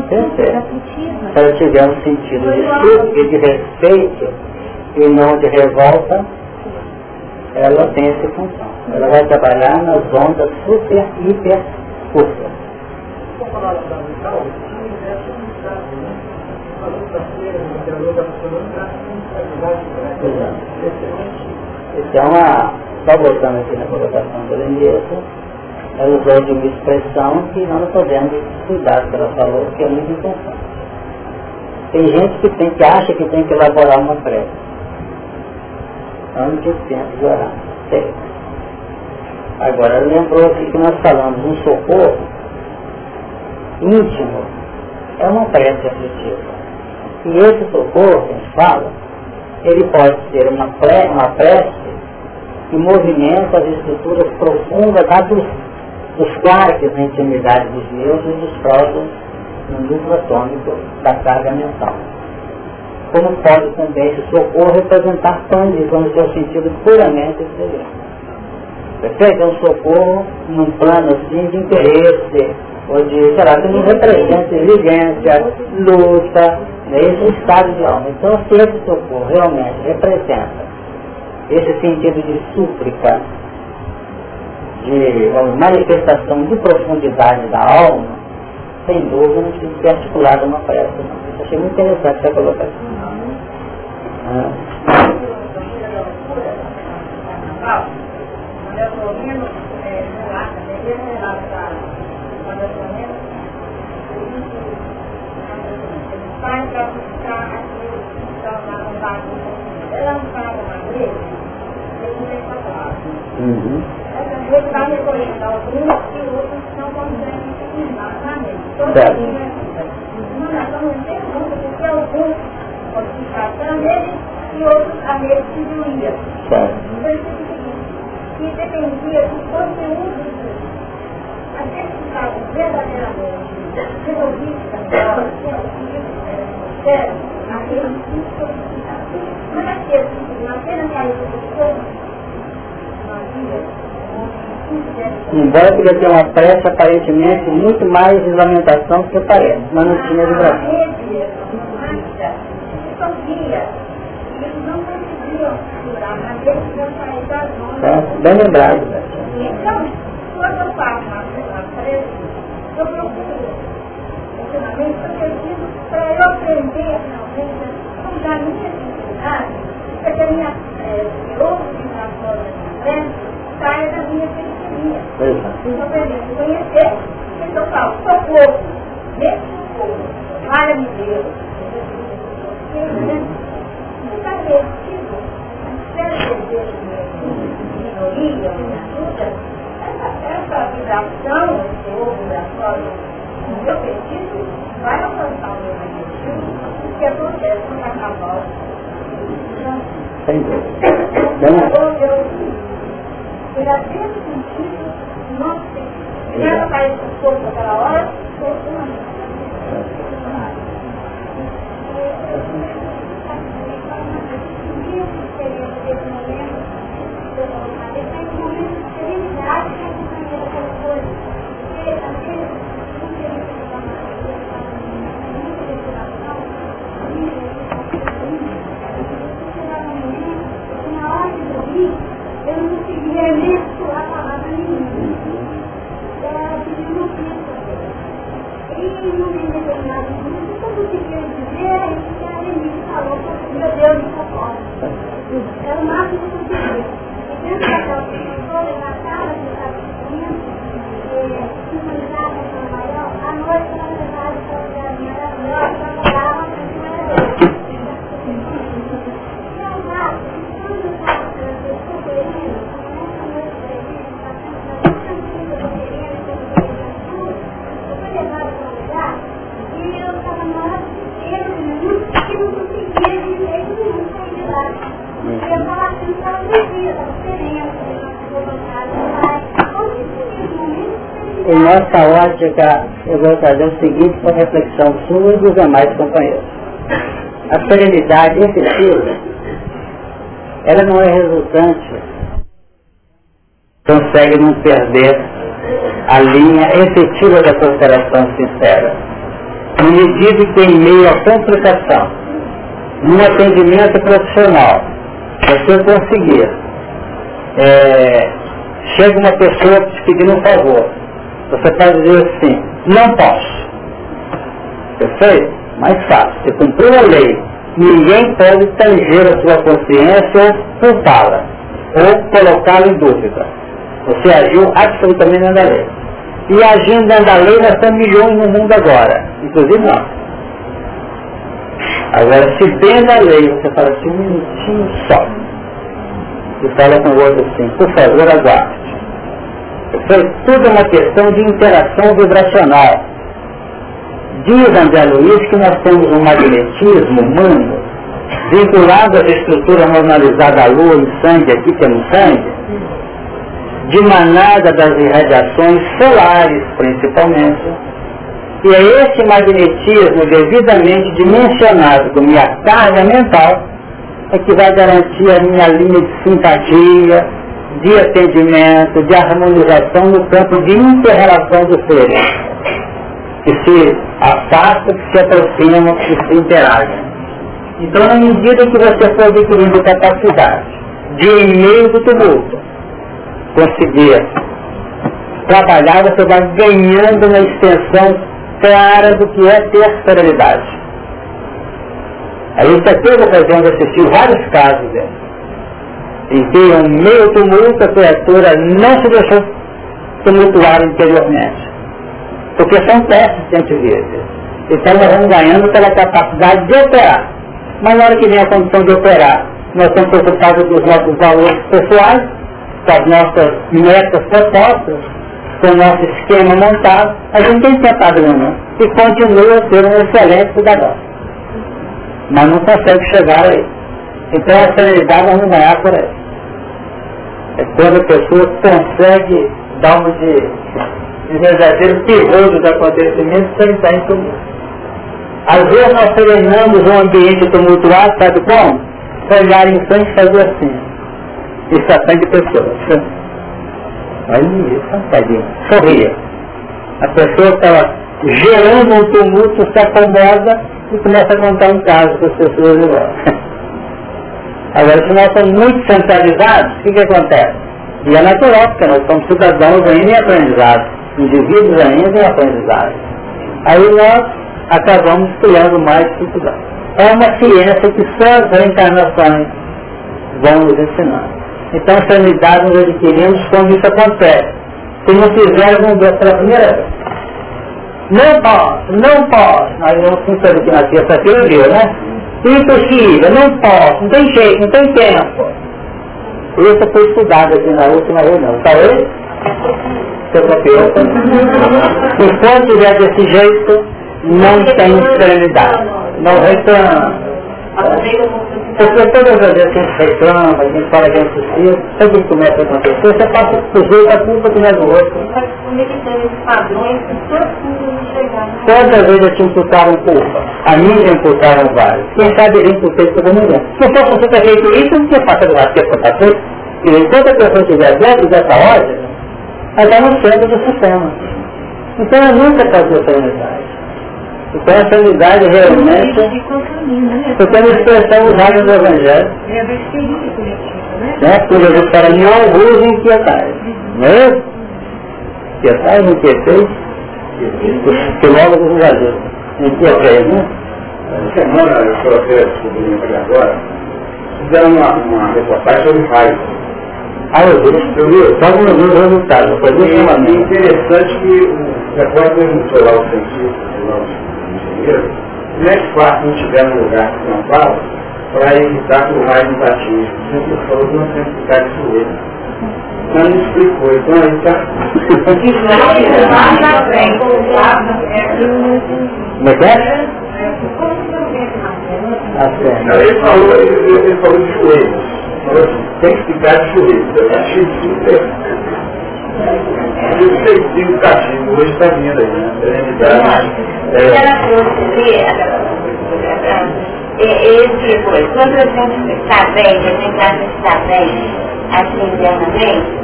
ela tiver um sentido de súplica, de respeito e não de revolta, ela tem essa função. Ela vai trabalhar nas ondas super, hiper curtas. Então, a, só voltando aqui na colocação do Lenilson, ela usou de uma expressão que nós podemos cuidar que ela falou, que é muito importante. Tem gente que, tem, que acha que tem que elaborar uma prece antes tempo de orar. Tem. Agora, lembrou aqui que nós falamos um socorro íntimo, é uma prece aflitiva. E esse socorro que a gente fala, ele pode ser uma, pré, uma prece que movimenta as estruturas profundas dos, dos quartos na intimidade dos meus e dos próprios no núcleo atômico da carga mental. como pode também esse socorro representar pânico no seu sentido puramente exterior. Perfeito? É um socorro num plano assim de interesse, ou de, sei lá, que nos representa exigência, luta, né, esse estado de alma. Então, se esse socorro realmente representa esse sentido de súplica, de manifestação de profundidade da alma, sem dúvida não precisa ser articulado uma. Não. Achei muito interessante essa colocação. Ah. Pai para buscar aquilo que estão lá no bagulho. Ela não estava na igreja, ele não tem palavra. Uhum. Ele vai recolhendo alguns e outros não conseguem firmar na mente. Certo. Uma nação não tem mundo, porque alguns modificação nele e outros a nele se diluía. Certo. Então, isso é o seguinte, que dependia do conteúdo do curso. Aqueles que estavam verdadeiramente resolvidos da melhor, resolvidos, aqueles que se solicitavam. Mas aqueles que não apenas caíram do corpo, uma vida, Embora podia ter uma prece aparentemente muito mais de lamentação do que parece, mas não tinha vibração. É, bem lembrado. Então, quando eu faço uma prece, eu procuro, eu preciso, para eu aprender realmente, a da minha dificuldade, para que a minha prece, outros vibrações da prece, saia da minha periferia. Então, para mim, conhecer, então eu falo, socorro, nesse socorro, valha-me Deus. Você está retido, espera desejo de minoria, de ajuda, essa, vibração, esse ovo vibratório, no meu pedido, vai alcançar o meu objetivo, o que acontece no carnaval. Sem dúvida. Eu, verdadeiro sentido ser. Primeiro faz o corpo naquela hora, o corpo não. Eu Em nossa ótica, eu vou trazer o seguinte para reflexão sua e dos demais companheiros. A serenidade efetiva, ela não é resultante, consegue não perder a linha efetiva da cooperação sincera. Na medida que em meio à complicação, num atendimento profissional, você conseguir, é, chega uma pessoa te pedindo um favor, você pode dizer assim, não posso. Perfeito? Mais fácil. Você cumpriu a lei. Ninguém pode tanger a sua consciência ou culpá-la. Ou colocá-la em dúvida. Você agiu absolutamente da lei. E agindo da lei, nós temos milhões no mundo agora. Inclusive nós. Agora, se dentro da lei você fala assim, um minutinho só. E fala com o outro assim, por favor, aguarde. Foi tudo uma questão de interação vibracional. Diz André Luiz que nós temos um magnetismo humano vinculado à estrutura normalizada da lua e sangue, aqui temos sangue, de manada das irradiações solares, principalmente, E é esse magnetismo devidamente dimensionado com minha carga mental é que vai garantir a minha linha de simpatia, de atendimento, de harmonização no campo de inter-relação dos seres, que se afastam, que se aproximam, que se interagem. Então, na medida que você for adquirindo capacidade de, em meio do tumulto, conseguir trabalhar, você vai ganhando uma extensão clara do que é ter serenidade. A gente teve a ocasião de assistir vários casos dele, em que, em meio tumulto, a criatura não se deixou tumultuar interiormente. Porque são testes científicos. Então nós vamos ganhando pela capacidade de operar. Mas na hora que vem a condição de operar, nós estamos preocupados com os nossos valores pessoais, com as nossas metas propostas, com o nosso esquema montado, a gente tem tentado não, e continua a ser um excelente cidadão. Mas não consegue chegar aí. Então a serenidade vamos ganhar por aí. É quando a pessoa consegue dar um de, de verdadeiro terror dos acontecimentos sem estar em comum. Às vezes nós treinamos um ambiente tumultuado, sabe como? Olhar em frente e fazer assim. Isso atende de pessoas. Aí, sentadinho, sorria. A pessoa estava gerando um tumulto, se acomoda e começa a contar um caso para as pessoas igual. Agora, se nós estamos muito centralizados, o que, que acontece? E é natural, porque nós somos cidadãos ainda em aprendizado, indivíduos ainda em aprendizado. Aí nós acabamos criando mais dificuldade. É uma ciência que só as reencarnações vão nos ensinar. Então, a sanidade nós adquirimos quando isso acontece. Se não fizer, vamos ver pela primeira vez. Não posso, não posso. Aí eu sinto aqui na terça-feira, né? Impossível, não posso, não tem jeito, não tem tempo. Isso foi estudado aqui na última reunião. Tá aí? Seu papel. Enquanto tiver desse jeito, não tem serenidade. Não reclama. Porque todas as vezes que a gente reclama, a gente fala que é impossível, sempre que começa a acontecer, você passa por jeito a culpa que não é do outro. Quantas vezes eu te imputaram culpa? A mim já imputaram vários. Quem sabe eu imputei todo mundo. Se fosse você ter feito isso, não tinha passado lá, porque aconteceu. E enquanto a pessoa estiver dentro dessa ordem, ela está no centro do sistema. Então ela nunca fazia essa unidade. Então a sanidade realmente foi uma expressão usada no Evangelho. Né? Quando Jesus fala, não vos inquietais. Não é isso? Inquietais, inquieteis, que logo vos ajuda. Inquieteis, né? Semana eu até descobrindo aqui agora, fizeram uma, uma reportagem sobre raiva. Ah, eu vi, eu vi, só no meu resultado, foi muito É interessante que o repórter perguntou lá o cientista, lá o engenheiro, como é que faz não estiver no lugar de São Paulo para evitar que o raio nos atinja? O centro falou que não tem que ficar de joelho. Então ele explicou, então aí está. Como é que é? Certo. Não, ele falou, ele, ele falou de joelhos. Falou assim, tem que ficar de joelhos. Eu achei super. Eu sei que o castigo hoje está vindo aí, né? Serenidade. Esse coisa, quando a gente está bem, a gente acha que está bem, assim internamente,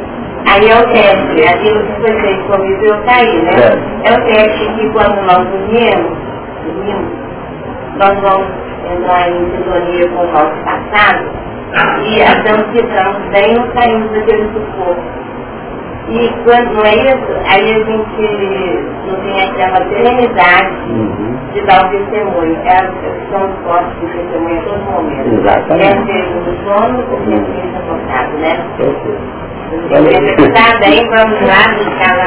aí é o teste, aquilo que foi feito comigo eu caí, né? É o teste que quando nós unimos, unimos, nós vamos entrar em sintonia com o nosso passado e que estamos bem ou saímos daquele sufoco. E quando não é isso, aí a gente não tem aquela serenidade Uhum. de dar o testemunho. É a questão do forte de testemunho a todo momento. Exatamente. Quer seja no sono ou quer seja acordado, né? Perfeito. Está bem, vamos lá, buscar lá.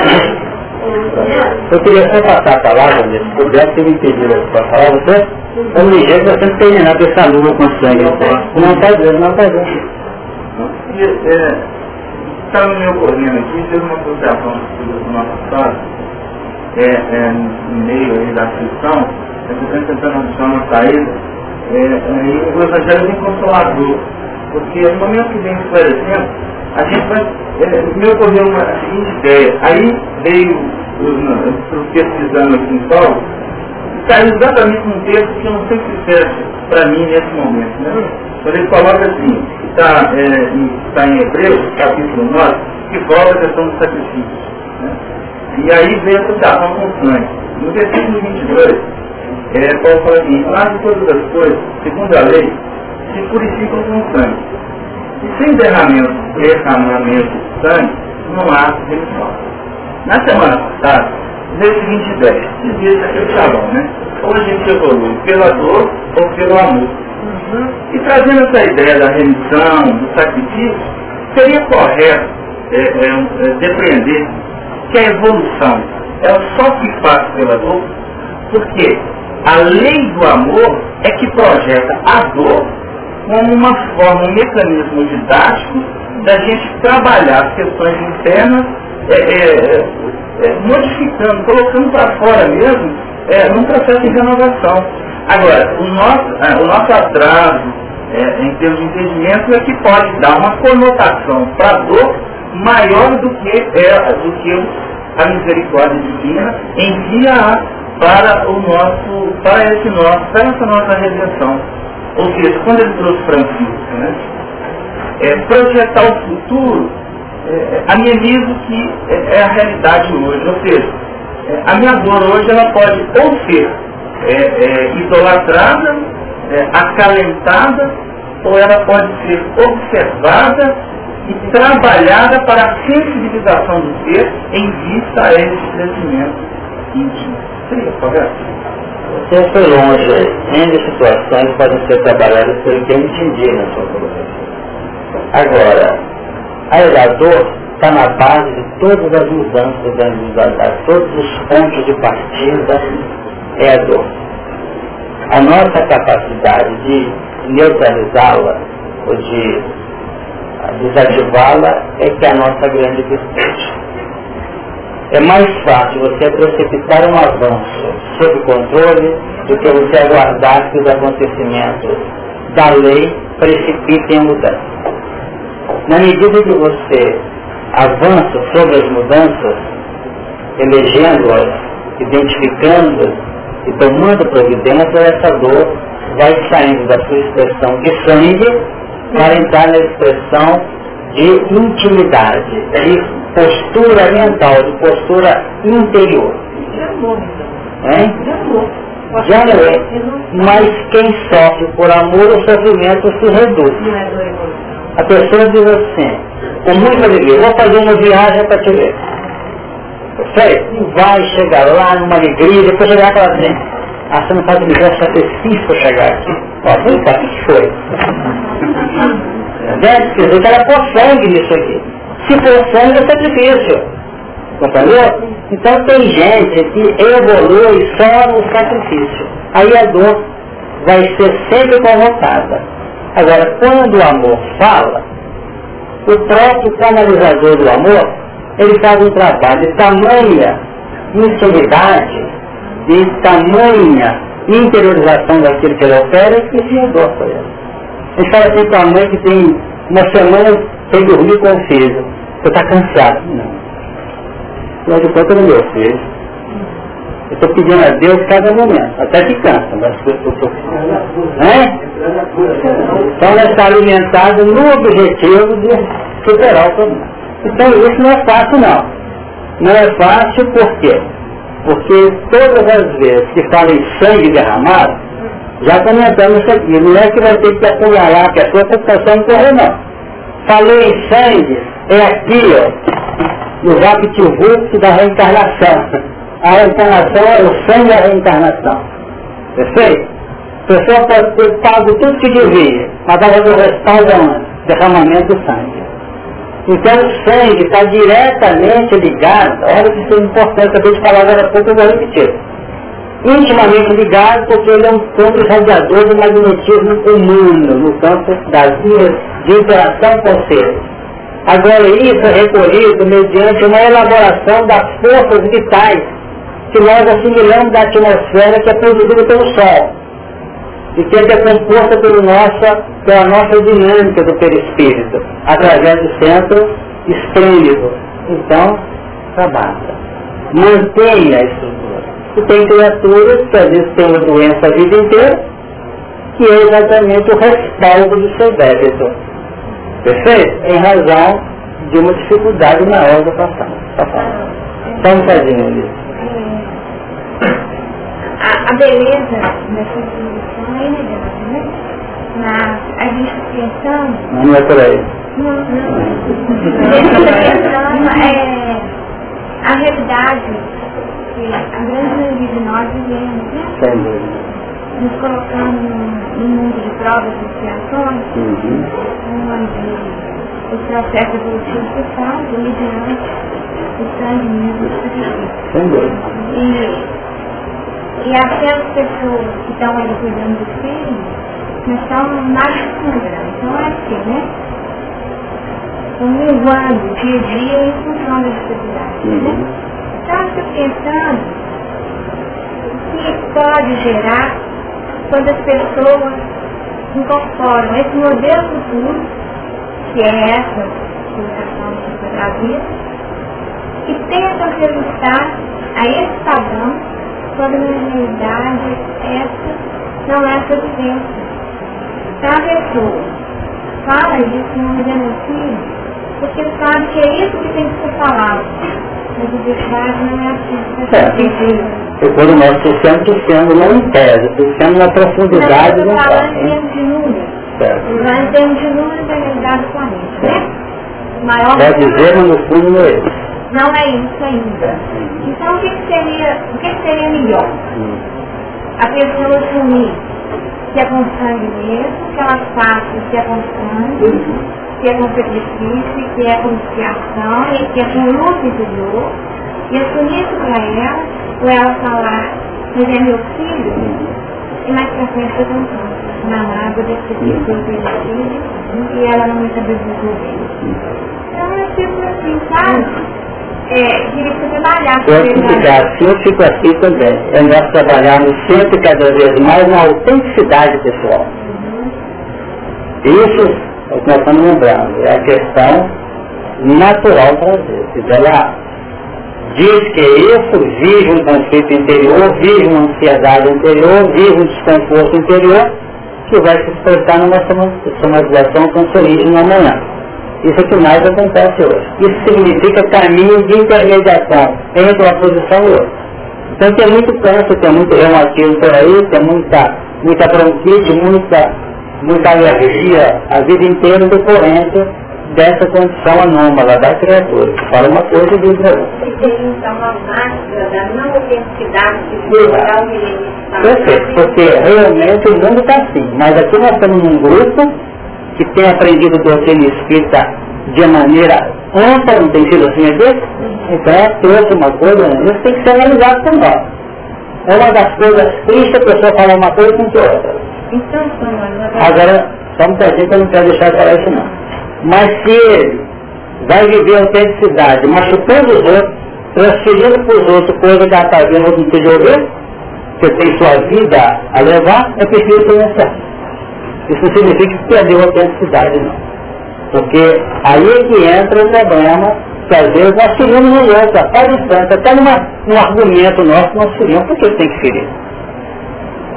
Eu queria só passar a palavra, se puder, se me pedir para falar, você, eu me jeito, você não terminar com essa luva com sangue. Não está vendo, não está vendo. E, é, estava me ocorrendo aqui, teve uma associação da semana passada, é, é, no meio aí da aflição, a gente está tentando achar uma saída, é, é, o evangelho vem consolador, porque no momento que vem esclarecendo, a gente vai, é, me ocorreu uma seguinte ideia, aí veio pesquisando aqui em Paulo, caiu exatamente num texto que eu não sei se serve para mim nesse momento. Né? Quando ele coloca assim, está é, em, tá em Hebreus, capítulo 9, que volta a questão do sacrifício. Né? E aí vem a associação com sangue. No versículo 22, é, Paulo fala assim, de todas as coisas, segundo a lei, se purificam com sangue. E sem derramamento, derramamento de sangue, não há remissão. Na semana passada, nesse 22, dizia isso aqui o Shalom, né? Ou a gente evolui pela dor ou pelo amor. E trazendo essa ideia da remissão, do sacrifício, seria correto é, é, é, depreender que a evolução ela só se faz pela dor, porque a lei do amor é que projeta a dor como uma forma, um mecanismo didático da gente trabalhar as questões internas, é, é, é, modificando, colocando para fora mesmo, é, num processo de renovação. Agora, o nosso, é, o nosso atraso é, em termos de entendimento é que pode dar uma conotação para a dor maior do que, é, do que a misericórdia divina envia para o nosso, para esse nosso, para essa nossa redenção. Ou seja, quando ele trouxe Francisco, né, é, projetar o futuro, é, anemizo que é, é, a realidade hoje. Ou seja, é, a minha dor hoje ela pode ou ser é, é, idolatrada, acalentada, ou ela pode ser observada e trabalhada para a sensibilização do ser em vista a esse crescimento íntimo. Seria correto? Você foi longe. N situações podem ser trabalhadas pelo que eu entendi na sua colocação. Agora, a dor está na base de todas as mudanças da todos os pontos de partida é a dor. A nossa capacidade de neutralizá-la ou de desativá-la é que é a nossa grande virtude. É mais fácil você precipitar um avanço sob controle do que você aguardar que os acontecimentos da lei precipitem a mudança. Na medida que você avança sobre as mudanças, elegendo-as, identificando-as e tomando providência, essa dor vai saindo da sua expressão de sangue para entrar na expressão de intimidade, de postura mental, de postura interior. Hein? Já não é. Mas quem sofre por amor, o sofrimento se reduz. A pessoa diz assim, com muita alegria, vou fazer uma viagem para te ver. Sei, vai chegar lá numa alegria, depois chegar para assim, ah, você não faz um sacrifício para chegar aqui. Ó, vem cá, o que foi? Quer dizer que ela pôr sangue nisso aqui. Se for sangue, é sacrifício. Compreendeu? Então tem gente que evolui só no sacrifício. Aí a dor vai ser sempre convotada. Agora, quando o amor fala, o próprio canalizador do amor, ele faz um trabalho de tamanha intimidade, de tamanha interiorização daquilo que ele opera, que se dor para ele. Ele fala assim com a mãe que tem uma semana sem dormir com o filho. Você está cansado. Não. Afinal de contas, meu filho. Eu estou pedindo a Deus cada momento, até que cansa, mas eu estou né? Então nós está alimentado no objetivo de superar o problema. Então isso não é fácil não. Não é fácil por quê? Porque todas as vezes que fala em sangue derramado, já comentamos isso aqui, não é que vai ter que apunhalar a pessoa a pessoa não correr não. Falei em sangue, é aqui, ó, no VaptVupt da reencarnação. A reencarnação é o sangue da reencarnação. Perfeito? A pessoa pode ter pago tudo que devia, mas vai fazer o? Derramamento do sangue. Então o sangue está diretamente ligado, olha que isso é importante, acabei de falar agora pouco, eu vou repetir. Intimamente ligado porque ele é um campo radiador do magnetismo humano, no campo das vias de interação com seres. Agora isso é recolhido mediante uma elaboração das forças vitais que nós assimilamos da atmosfera que é produzida pelo Sol e que é composta pelo nossa, pela nossa dinâmica do perispírito, através do centro esplêndido. Então, trabalha. mantém a estrutura. E tem criaturas que às vezes têm uma doença a vida inteira, que é exatamente o respaldo do seu débito. Perfeito? Em razão de uma dificuldade maior do passado. Um cadinho isso. A, a beleza dessa solução é inegável, né? Mas a gente pensando. Não é por aí. Não, não. A é a realidade que a grande maioria de nós vivemos, né? Sem dúvida. Nos colocando num mundo de provas e expiações, uhum. onde os processos evolutivos se fazem mediante o sangue mesmo do sacrifício. Sem dúvida. E, e aquelas pessoas que estão aí cuidando dos filhos, não estão mais sangrando. Então é assim, né? Estão levando dia a dia em função das dificuldades. Né? Uhum. Então eu fico pensando o que pode gerar quando as pessoas incorporam esse modelo futuro, que é essa colocação que foi trazida, e tentam ajustar a esse padrão, realidade essa não é a vivência. Então a pessoa fala isso não dizendo assim, porque sabe que é isso que tem que ser falado. Mas o verdade não é assim. É. E quando nós estamos sendo não em tese, estamos na profundidade do fato. em termos de números. Já em termos de números da realidade do planeta, né? Maior Quer dizer, mas no fundo não é isso. Não é isso ainda. Então o que, que seria, o que, que seria melhor? A pessoa assumir que é sangue mesmo, que ela faça que é sangue, que é com sacrifício, que é com expiação, e que é com luta interior, e assumir isso para ela, ou ela falar, mas é meu filho, e mais pra frente eu não na água desse tipo de filho, e ela não me sabe desenvolver. Então é tipo assim, sabe? É, queria que você trabalhasse. Eu se ficar assim, eu fico assim também. É nós trabalharmos sempre cada vez mais na autenticidade pessoal. Isso é o que nós estamos lembrando, é a questão natural prazer. Se ela diz que é isso, vive um conflito interior, vive uma ansiedade interior, vive um desconforto interior, que vai se expressar numa somatização cancerígena amanhã. Isso é o que mais acontece hoje. Isso significa caminho de intermediação entre uma posição e outra. Então tem muito câncer, tem muito reumatismo por aí, tem muita, muita bronquite, muita, muita alergia a vida inteira decorrente dessa condição anômala da criatura. Fala uma coisa e diz outra. E tem então uma máscara da não autenticidade Perfeito, porque realmente o mundo está assim. Mas aqui nós estamos num grupo que tem aprendido doutrina escrita de maneira ampla, não tem sido assim aqui? Então é trouxe uma coisa, isso tem que ser analisado por nós. É uma das coisas tristes a pessoa falar uma coisa com outra. Então, Agora, só pedacinho que eu não quero deixar de falar isso não. Mas se ele vai viver a autenticidade, machucando os outros, transferindo para os outros coisa que ela está vendo não precisa ouvir, você tem sua vida a levar, é preciso conhecer. Isso não significa que perdeu a autenticidade, não. Porque aí é que entra o problema que às vezes nós ferimos no outro, a tal distância, até numa, num argumento nosso nós ferimos. Por que tem que ferir?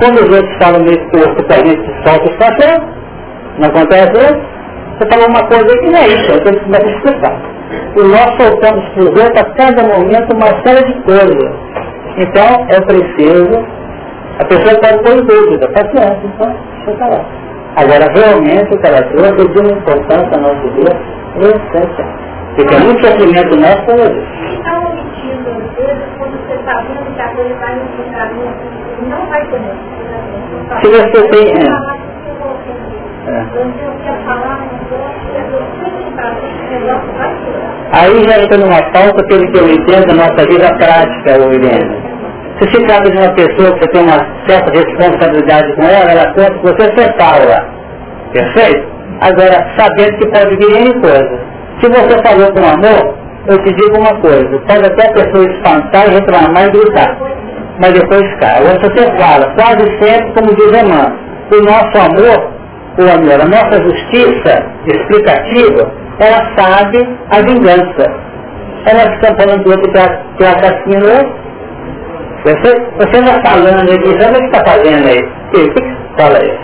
Quando os outros falam meio torto que a gente solta os cachorros, não acontece isso? Você falou uma coisa que não é isso, eu tenho que me explicar. E nós soltamos para os outros a cada momento uma série de coisas. Então é preciso, a pessoa pode ter dúvida, paciência, então fica lá. Agora realmente o que ela trouxe é de uma importância na nossa vida essencial. Porque muito sofrimento nosso é isso. está omitindo às vezes quando você está vendo que a coisa vai não vai Se você tem. É, É. Aí já entra numa pauta pelo que eu entendo da nossa vida prática, Irene. Se se trata de uma pessoa que tem uma certa responsabilidade com ela, ela conta que você, você fala. Perfeito? Agora, sabendo que pode vir N coisas. Se você falou com amor, eu te digo uma coisa, pode até a pessoa espantar reclamar e gritar. Mas depois cai. Agora você fala, quase sempre, como diz a irmã, o nosso amor, ou amor, a nossa justiça explicativa, ela sabe a vingança. Nós estamos falando do outro que é a casquinha no outro. Você, você está falando aqui, sabe o que está fazendo aí? O que, que fala aí?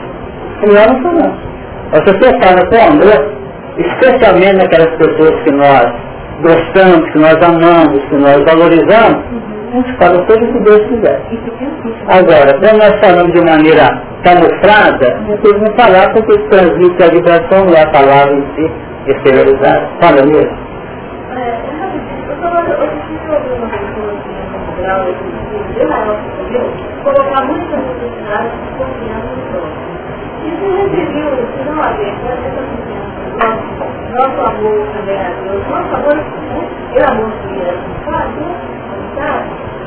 Não falando. Mas se você fala com amor, especialmente naquelas pessoas que nós gostamos, que nós amamos, que nós valorizamos, a gente fala seja o que Deus quiser. Agora, quando nós falamos de maneira camuflada, não tem não falar porque transmite a vibração, não é a palavra em si, exteriorizada. Fala mesmo. Colocar muita necessidade de confiança no próximo. Isso recebeu, se não haver essa confiança, nosso amor também a Deus, nosso amor, eu amor seria, sabe?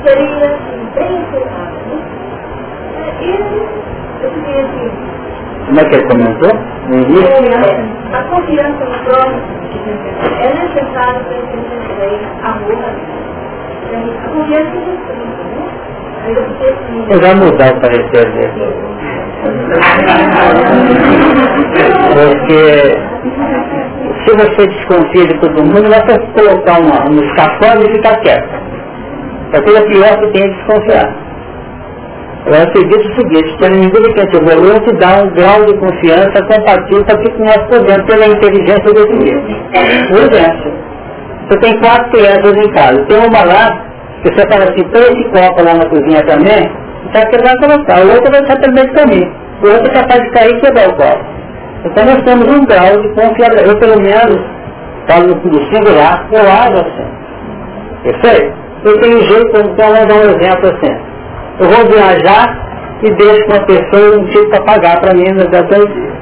Seria bem encerrado. E eu queria assim. Como é que ele comentou? É, a confiança no próximo é necessária para entender amor a Deus. A confiança é necessária, Eu vou mudar o parecer dele. Porque se você desconfia de todo mundo, vai colocar uma, um escapando e ficar quieto. É coisa pior que tem é desconfiar. Eu acredito o seguinte, que a medida que a gente evolui, te dá um grau de confiança compatível para que nós podemos, pela inteligência definir. Por exemplo, você tem quatro crianças em casa, tem uma lá, que você fala assim, põe esse copo lá na cozinha também, sabe que ele vai colocar, o outro vai estar também de caminho, o outro é capaz de cair e quebrar o copo. Então nós temos um grau de confiança, eu pelo menos, falo no singular, eu hago assim. Perfeito? Eu tenho jeito, então vamos dar um exemplo assim eu vou viajar e deixo uma pessoa um tipo para pagar para mim nos dois dias.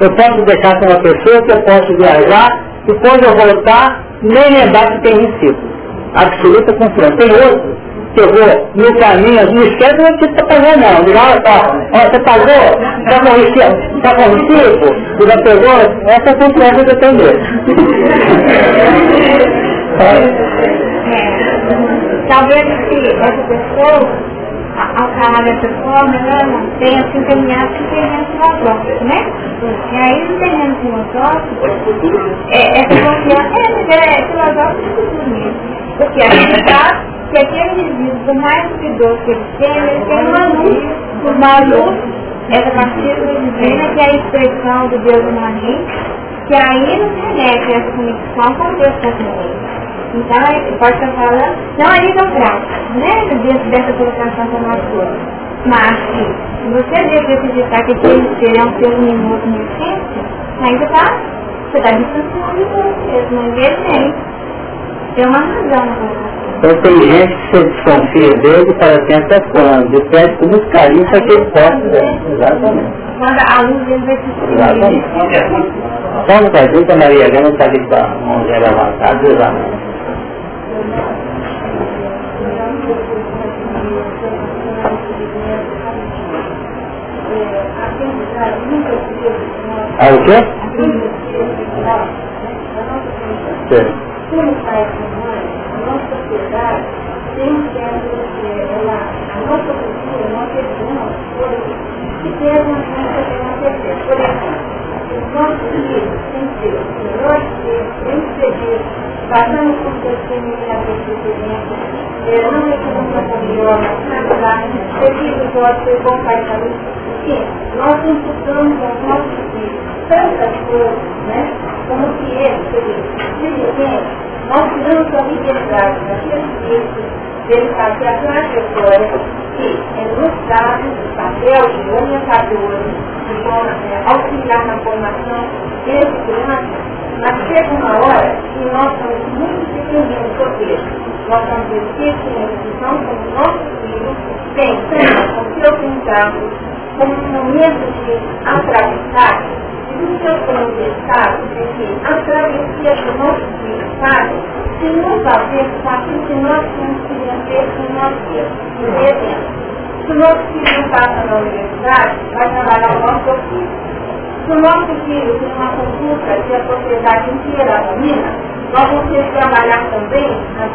Eu posso deixar com uma pessoa que eu posso viajar e quando eu voltar, nem lembrar que tem recibo. Absoluta confiança. Tem outro que eu vou no caminho, não esquece não tipo para pagar não. Diga, olha ó, você pagou? Está com recibo? Está com recibo? Você já pegou? Essa é a confiança que eu tenho dele. Talvez se essa pessoa ao falar dessa forma, ela tem assim caminhado com terreno filosófico, né? E aí no terreno filosófico, é, essa confiança é, é filosófico mesmo. Porque a gente sabe que aquele indivíduo, por mais duvidoso que ele tenha, ele tem uma luz, uma luz, essa partícula divina, que é a expressão do Deus imanente, que aí nos remete a essa conexão com Deus também. Então, ele pode estar falando, não a nível prático, né, dentro dessa colocação que nós fomos. Mas, se você deve acreditar que aquele ser é um ser luminoso no essência, ainda está, você está distanciando de você mesmo, não é Tem uma razão. Então tem gente que se desconfia dele para sempre quando, e pede com muito carinho para que ele possa. Exatamente. Quando a luz dele vai se Exatamente. Só no Brasil, a Maria Helena está ali com a mão dela levantada, exatamente. Ah, o quê? Sim. Como pai e mãe, a nossa sociedade tem que ela, a nossa cultura, nós pegamos coisas que pegam a gente uma certeza. Por exemplo, os nossos filhos têm que ser melhores filhos, têm que ser passando por experiências, não como uma comunhão, ter filho pode ser bom pai também porque nós imputamos aos nossos filhos tantas coisas, né? Como que eles, de repente, nós tiramos a liberdade daqueles filhos dele fazer a trajetória que é nos dado o papel de orientadores que vão auxiliar na formação desse criança, mas chega uma hora que nós somos muito ou seja, nós somos especialistas, então, como nossos filhos, pensando com seu pensado, como um momento de atravessar, e no seu plano de estado, de que a travessia do nosso estado se nos a ver com aquilo que nós temos que vencer com nós mesmos. Por exemplo, se o nosso filho passa na universidade, vai trabalhar o nosso ofício. Se o nosso filho tem uma conduta que a sociedade inteira domina, nós vamos ter que trabalhar também na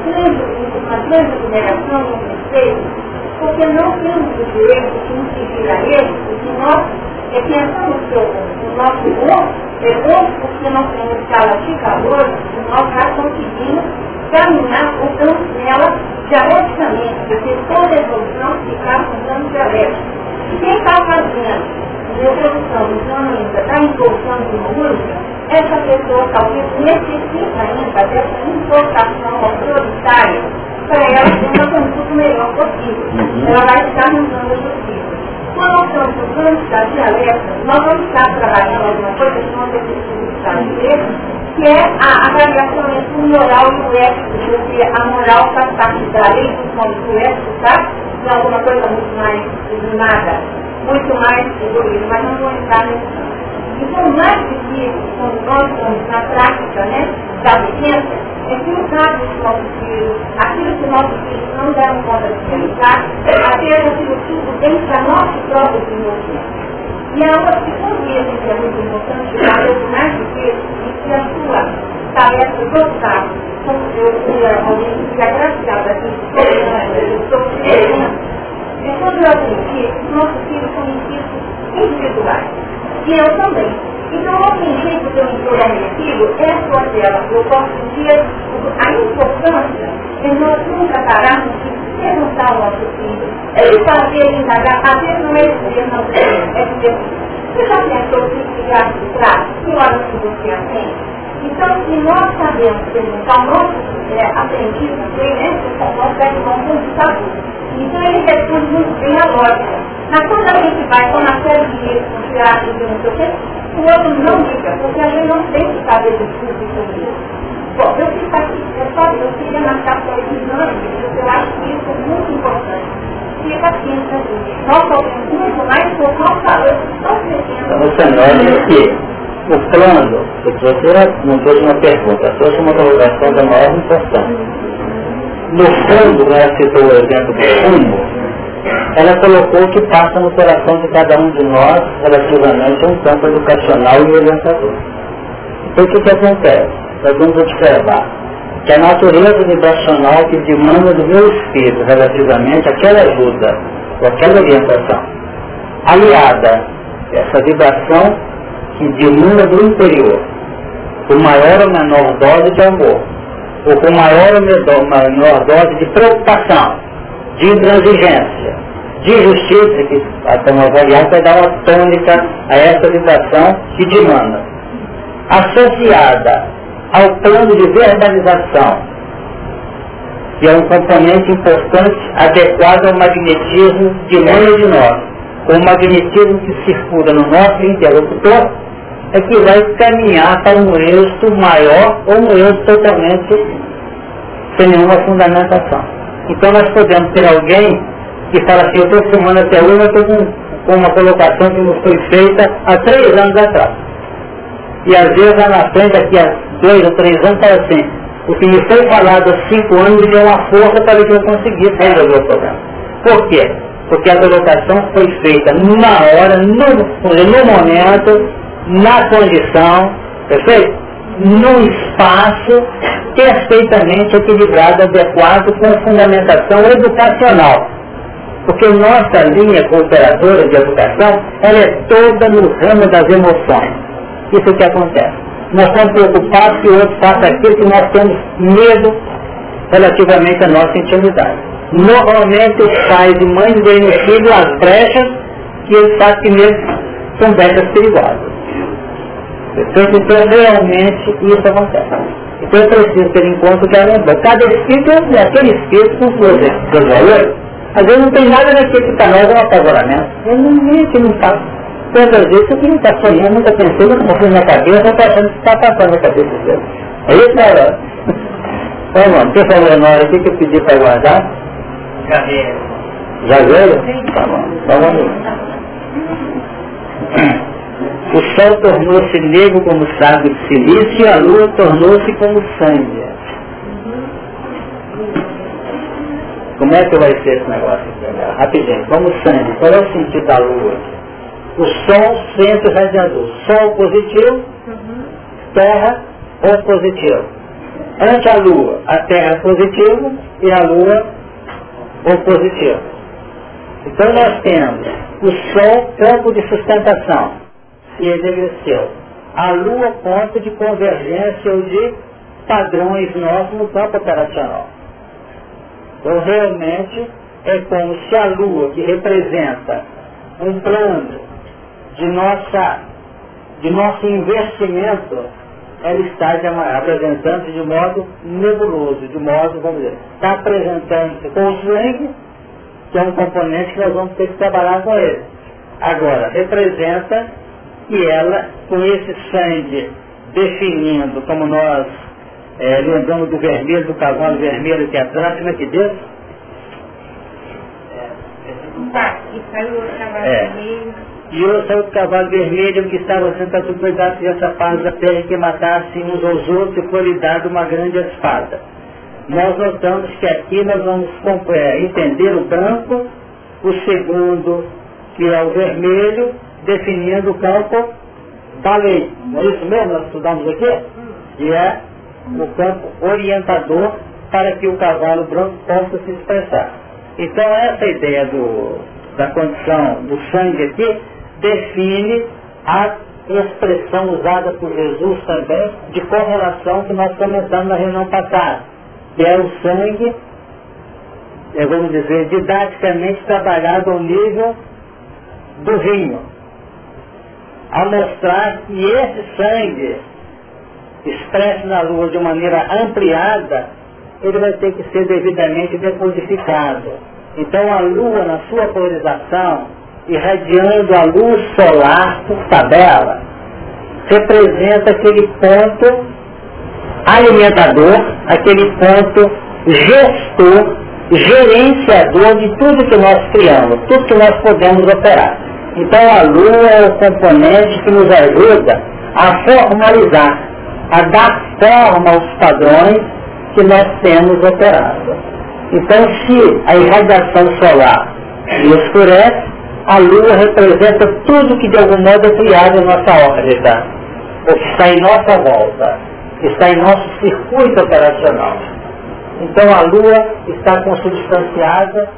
vulneração do respeito porque não temos o direito de seguir a ele, porque nós é pensamos que o nosso corpo Depois, porque nós temos escala de calor, nós já conseguimos caminhar usando ela dialeticamente, porque toda evolução se faz usando dialética. E quem está fazendo reprodução usando ainda da impulsão de música, essa pessoa talvez necessita ainda dessa importação autoritária para ela ter uma conduta melhor possível. Uhum. Ela vai estar usando possível. Quando nós estamos usando da dialética, nós vamos estar trabalhando alguma coisa que não estar em que é a avaliação entre o moral e o ético, porque a moral faz parte da lei, como o ético está, é alguma coisa muito mais nada, muito mais evoluída, mas não vou entrar nisso. E por mais difícil, quando nós estamos na prática né, da ciência, é que caso dos nossos filhos, aquilo que nossos filhos não deram conta de realizar, apenas aquilo tudo dentro da nossa própria desenvolvimento. E a outra psicologia que é muito importante, que é mais difícil, e que a sua tarefa voltar, como eu fui alguém que é agraciada aqui, eu estou é quando eu admiti, os nossos filhos são individuais. E eu também. Então, o objetivo que eu me sou agradecido é a sua tela. Eu posso dizer a importância de nós nunca pararmos de perguntar ao nosso filho, ele fazer indagar, às vezes não é dizer não é dizer, você já pensou que se gasta de trás? Que horas que você atende? Então, se nós sabemos perguntar o nosso é, aprendiz, né, nós devemos um computador. Então, ele responde muito bem a lógica. Mas quando a gente vai com uma série de livros, com teatro, não sei o quê, o outro não liga, porque a gente não tem que saber de tudo sobre isso. Bom, eu fiz aqui, eu só eu queria marcar para os exames, porque eu acho que isso é muito importante. Fica aqui, né? Nós sabemos muito mais por nós falamos, estão crescendo. Você olha que o plano, a professora não trouxe uma pergunta, trouxe uma colocação da maior importância. No fundo, ela citou o exemplo do fumo, ela colocou que passa no coração de cada um de nós relativamente a um campo educacional e orientador. Então o que, que acontece? Nós vamos observar que a natureza vibracional que demanda do meu espírito relativamente àquela ajuda ou àquela orientação, aliada essa vibração que demanda do interior, com maior ou menor dose de amor, ou com maior ou menor dose de preocupação, de intransigência, de justiça, que estamos avaliando, vai dar uma tônica a essa vibração que demanda. Associada ao plano de verbalização, que é um componente importante adequado ao magnetismo de mãe de nós. O magnetismo que circula no nosso interlocutor é que vai caminhar para um êxito maior ou um êxito totalmente sem nenhuma fundamentação. Então nós podemos ter alguém que fala assim, eu estou fumando até hoje, mas estou com, uma colocação que não foi feita há três anos atrás. E às vezes lá na frente, daqui a dois ou três anos, fala assim, o que me foi falado há cinco anos me deu uma força para que eu conseguisse resolver o problema. Por quê? Porque a colocação foi feita na hora, no, no momento, na condição, perfeito? num espaço perfeitamente equilibrado, adequado, com fundamentação educacional. Porque nossa linha cooperadora de educação, ela é toda no ramo das emoções. Isso é que acontece. Nós estamos preocupados que o outro faça aquilo que nós temos medo relativamente à nossa intimidade. Normalmente os pais e mães filho as brechas que eles sabem que mesmo são brechas perigosas. Então, realmente, isso acontece. Então, é preciso ter em conta que a cada espírito é aquele espírito com seus valores às vezes não tem nada naquele que para nós é um apavoramento. Eu não vi que não está. Quantas vezes eu não está sonhando, nunca pensei, nunca fui na cabeça, eu estou achando que está passando na cabeça dele. É isso, né? Então, mano, você falou na hora aqui que eu pedi para guardar? Já veio. Já veio? Tá bom. Então vamos O sol tornou-se negro como saco de silício e a lua tornou-se como sangue. Como é que vai ser esse negócio? Rapidinho, como sangue. Qual é o sentido da lua? O sol sempre radiador. Sol positivo, terra ou positivo. Ante a lua, a terra positivo e a lua ou positivo. Então nós temos o sol, campo de sustentação, e enegreceu. a lua ponto de convergência ou de padrões nossos no campo operacional. Então realmente é como se a lua, que representa um plano de, nossa, de nosso investimento, ela está apresentando de modo nebuloso, de modo, vamos dizer, está apresentando com o sangue, que é um componente que nós vamos ter que trabalhar com ele. Agora, representa que ela, com esse sangue definindo, como nós é, lembramos do vermelho, do cavalo vermelho que é atrás, como é que Deus? Tá, e saiu o cavalo é. vermelho. E eu saiu o cavalo vermelho que estava sentado cuidado essa paz da terra que matassem uns aos outros e foi-lhe dado uma grande espada. Nós notamos que aqui nós vamos é, entender o branco, o segundo, que é o vermelho, definindo o campo da lei. É isso mesmo? Nós estudamos aqui? Que é o campo orientador para que o cavalo branco possa se expressar. Então essa ideia do, da condição do sangue aqui define a expressão usada por Jesus também de correlação que nós comentamos na reunião passada, que é o sangue, é, vamos dizer, didaticamente trabalhado ao nível do vinho, a mostrar que esse sangue expresso na lua de maneira ampliada, ele vai ter que ser devidamente decodificado. Então a lua, na sua polarização, irradiando a luz solar por tabela, representa aquele ponto alimentador, aquele ponto gestor, gerenciador de tudo que nós criamos, tudo que nós podemos operar. Então a lua é o componente que nos ajuda a formalizar, a dar forma aos padrões que nós temos operado. Então se a irradiação solar escurece, a Lua representa tudo que de algum modo é criado em nossa órbita, ou que está em nossa volta, que está em nosso circuito operacional. Então a Lua está consubstanciada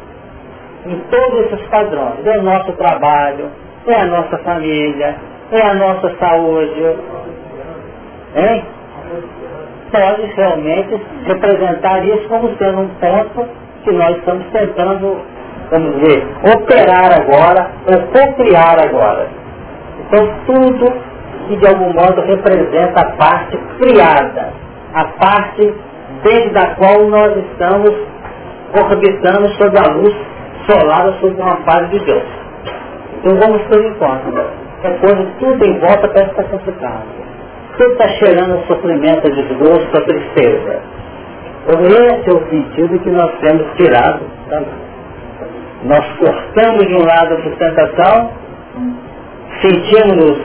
em todos esses padrões. É o nosso trabalho, é a nossa família, é a nossa saúde. Hein? Pode realmente representar isso como sendo um ponto que nós estamos tentando vamos dizer, operar agora ou co-criar agora. Então tudo que de algum modo representa a parte criada, a parte desde da qual nós estamos orbitando sob a luz solar ou sob uma paz de Deus. Então vamos por enquanto. É coisa tudo em volta parece estar complicado. Tudo está cheirando a sofrimento, a desgosto, a tristeza. Então esse é o sentido que nós temos tirado nós cortamos de um lado a sustentação, sentimos-nos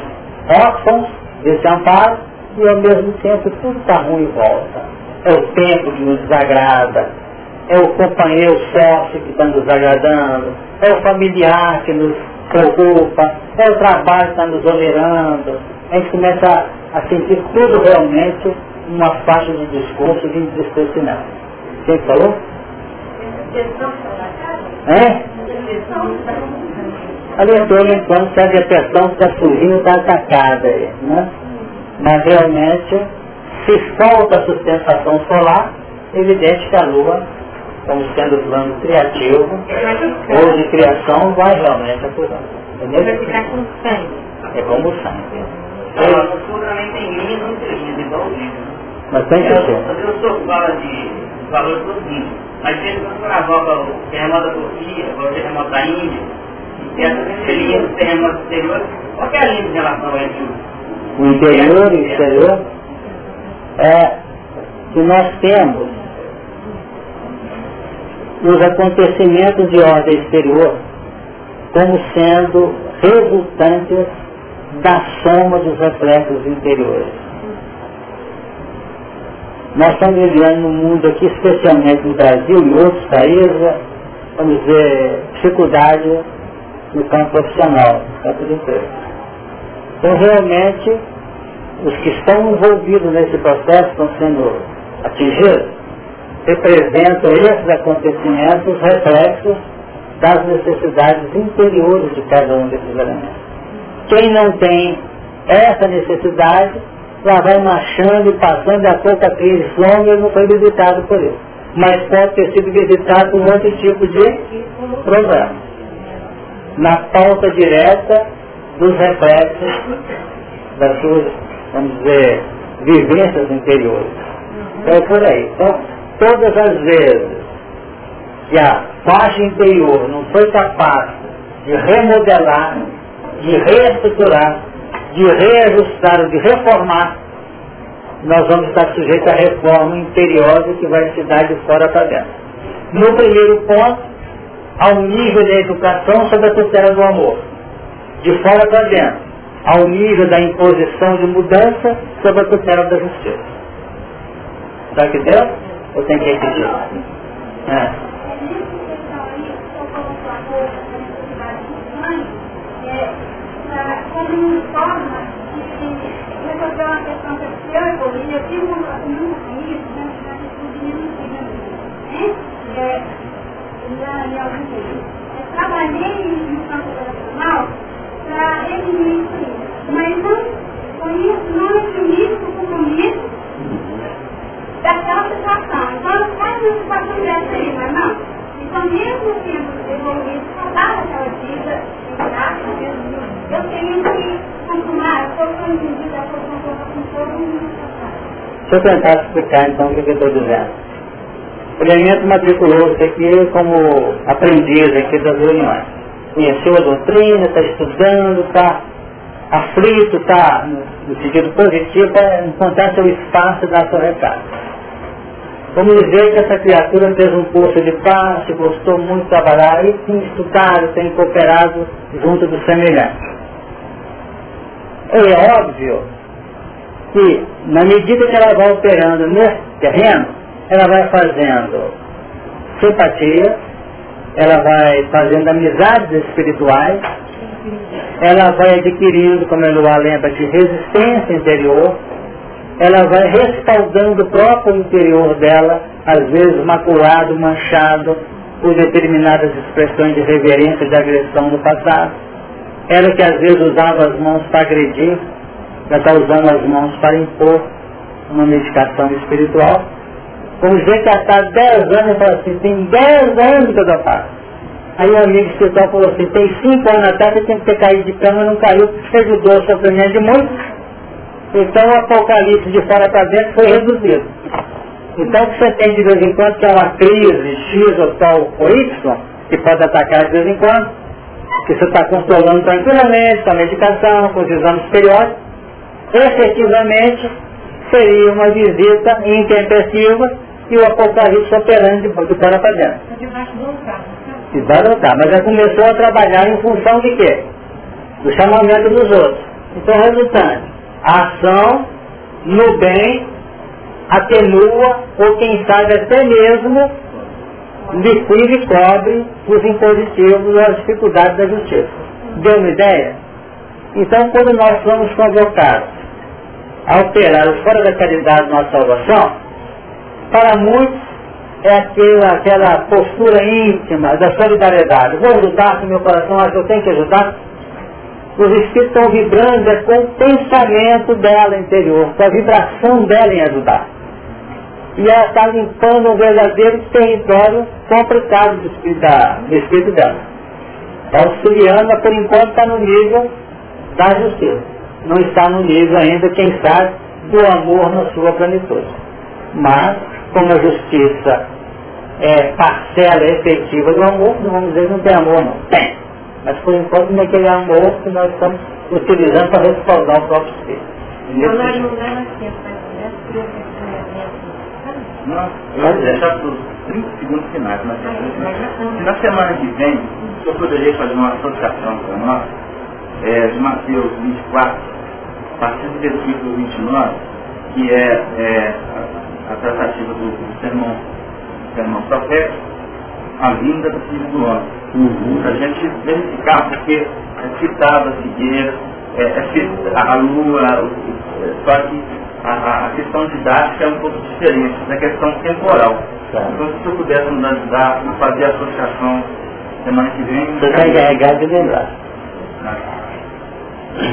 órfãos desse amparo e ao mesmo tempo tudo está ruim em volta. É o tempo que nos desagrada, é o companheiro sócio que está nos agradando, é o familiar que nos preocupa, é o trabalho que está nos onerando. A gente começa a sentir tudo realmente uma faixa de discurso de entristecimento. Quem falou? É? Alertou enquanto que a depressão está surgindo, está atacada aí, né? Mas realmente, se falta a sustentação solar, evidente que a Lua, como sendo plano criativo, ou de criação, vai realmente atuar. Entendeu? Vai ficar com sangue. É como o sangue. A cultura também tem linhas e linhas, igual o livro. Mas tem que ser. Eu sou fala de valor produzido. Mas se ele for agora o terremoto da Turquia, o terremoto da Índia, e essas estrelinhas do terremoto exterior, qual é a linha de relação entre o interior e o exterior? É que nós temos os acontecimentos de ordem exterior como sendo resultantes da soma dos reflexos interiores. Nós estamos vivendo no mundo aqui, especialmente no Brasil e outros países, vamos dizer, dificuldade no campo profissional, no campo de emprego. Então, realmente, os que estão envolvidos nesse processo estão sendo atingidos, representam esses acontecimentos reflexos das necessidades interiores de cada um desses elementos. Quem não tem essa necessidade, ela vai marchando e passando, e a pouco aquele sono não foi visitado por ele. Mas pode ter sido visitado por outro tipo de problema. Na falta direta dos reflexos das suas, vamos dizer, vivências interiores. É por aí. Então, todas as vezes que a faixa interior não foi capaz de remodelar, de reestruturar, de reajustar, de reformar, nós vamos estar sujeitos à reforma imperiosa que vai se dar de fora para dentro. No primeiro ponto, ao nível da educação sobre a tutela do amor. De fora para dentro, ao nível da imposição de mudança sobre a tutela da justiça. Está que deu? Ou tem que repetir? Eu trabalhei no campo operacional para redimir isso mas não, não assumir o compromisso daquela situação. Então, faz uma situação dessa aí, mas não. Então, mesmo sendo só dava aquela vida, eu tenho que consumar, eu estou entendida, eu estou com todo mundo. Deixa eu tentar explicar então o que eu estou dizendo. O elemento matriculou-se aqui como aprendiz aqui das reuniões. Conheceu a doutrina, está estudando, está aflito, está no sentido positivo para encontrar seu espaço dar seu recado. Vamos dizer que essa criatura fez um curso de passe, gostou muito de trabalhar e tem estudado, tem cooperado junto dos semelhantes. É óbvio que, na medida que ela vai operando nesse terreno, ela vai fazendo simpatia, ela vai fazendo amizades espirituais, ela vai adquirindo, como Eloá lembra, de resistência interior, ela vai respaldando o próprio interior dela, às vezes maculado, manchado por determinadas expressões de reverência, de agressão no passado. Ela que às vezes usava as mãos para agredir, já está usando as mãos para impor uma medicação espiritual. Vamos ver que ela está 10 anos e fala assim, tem 10 anos que eu dou paz. Aí o amigo espiritual falou assim, tem 5 anos atrás você tem que ter caído de cama e não caiu, porque ajudou o sofrimento de muitos então o apocalipse de fora para dentro foi reduzido. Então o que você tem de vez em quando, que é uma crise X ou tal ou Y, que pode atacar de vez em quando, que você está controlando tranquilamente com a medicação, com os exames periódicos, efetivamente seria uma visita intempestiva e o apocalipse operando de, fora para dentro. Vai voltar, mas já começou a trabalhar em função de quê? Do chamamento dos outros. Então, resultante, a ação no bem atenua ou quem sabe até mesmo liquida e cobre os impositivos ou as dificuldades da justiça. Deu uma ideia? Então quando nós somos convocados a operar fora da caridade nossa salvação, para muitos é aquela, aquela postura íntima da solidariedade. Vou ajudar se meu coração acha que eu tenho que ajudar, os espíritos estão vibrando é com o pensamento dela interior, com a vibração dela em ajudar. E ela está limpando um verdadeiro território complicado do espírito, da, do espírito dela. Auxiliando, por enquanto está no nível da justiça. Não está no nível ainda, quem sabe, do amor na sua plenitude. Mas, como a justiça é parcela efetiva do amor, não vamos dizer que não tem amor não. Tem. Mas por enquanto não é aquele amor que nós estamos utilizando para respaldar o próprio espírito. Então nós não damos tempo para Nós deixar para os 30 segundos finais. Mas, se na semana que vem, eu poderia fazer uma associação para nós, é, de Mateus 24, a partir do versículo 29, que é, é a, a, tratativa do, do sermão, sermão profético, a vinda do Filho do Homem uhum. para a gente verificar, porque é citada a figueira, é, é a lua, só que a, a, questão didática é um pouco diferente da questão temporal. Tá. Então se eu pudesse nos ajudar a fazer a associação semana que vem. Você está encarregado de lembrar.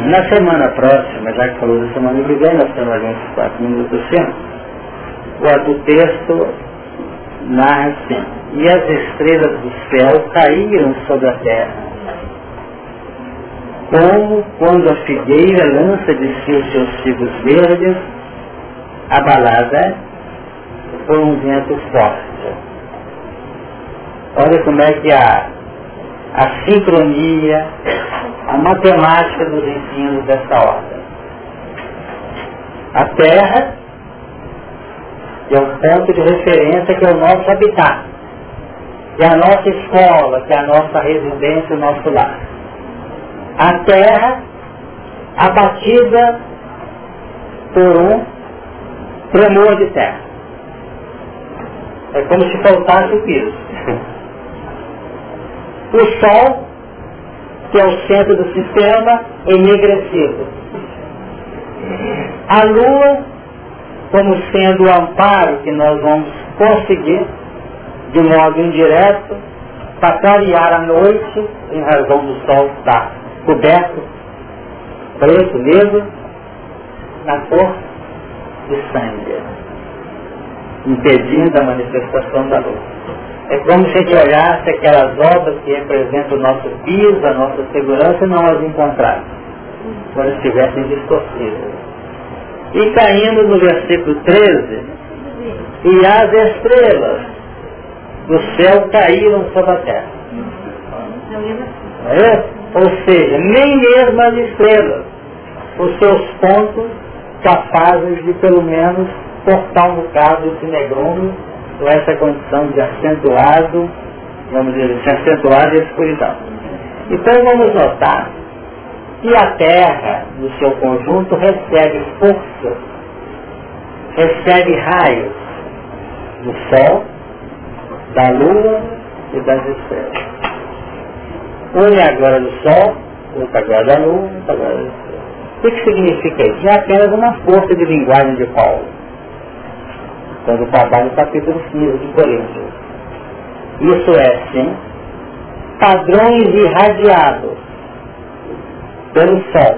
Na semana próxima, já que falou da semana que vem, nós temos alguns quatro minutos sempre, o texto narra assim, e as estrelas do céu caíram sobre a terra, como quando a figueira lança de si os seus figos verdes, abalada por um vento forte. Olha como é que a, a sincronia, a matemática dos ensinos dessa ordem. A Terra é o ponto de referência que é o nosso habitat, que é a nossa escola, que é a nossa residência, o nosso lar. A terra abatida por um tremor de terra. É como se faltasse o piso. O sol, que é o centro do sistema, enegrecido. A lua como sendo o amparo que nós vamos conseguir, de modo indireto, para clarear a noite, em razão do sol estar coberto, preto, negro, na cor de sangue, impedindo a manifestação da luz. É como se a gente olhasse aquelas obras que representam o nosso piso, a nossa segurança, e não as encontrasse, quando estivessem distorcidas e caindo no versículo 13, e as estrelas do céu caíram sobre a terra. É? Ou seja, nem mesmo as estrelas, os seus pontos capazes de pelo menos cortar um bocado esse negrume com essa condição de acentuado, vamos dizer assim, acentuado e escuridão. Então vamos notar e a Terra, no seu conjunto, recebe força, recebe raios do Sol, da Lua e das estrelas. Um é agora do Sol, outro agora da Lua, outro agora das estrelas. O que, que significa isso? É apenas uma força de linguagem de Paulo. Quando trabalha no capítulo 15 de Coríntios. Isso é, sim, padrões irradiados pelo sol.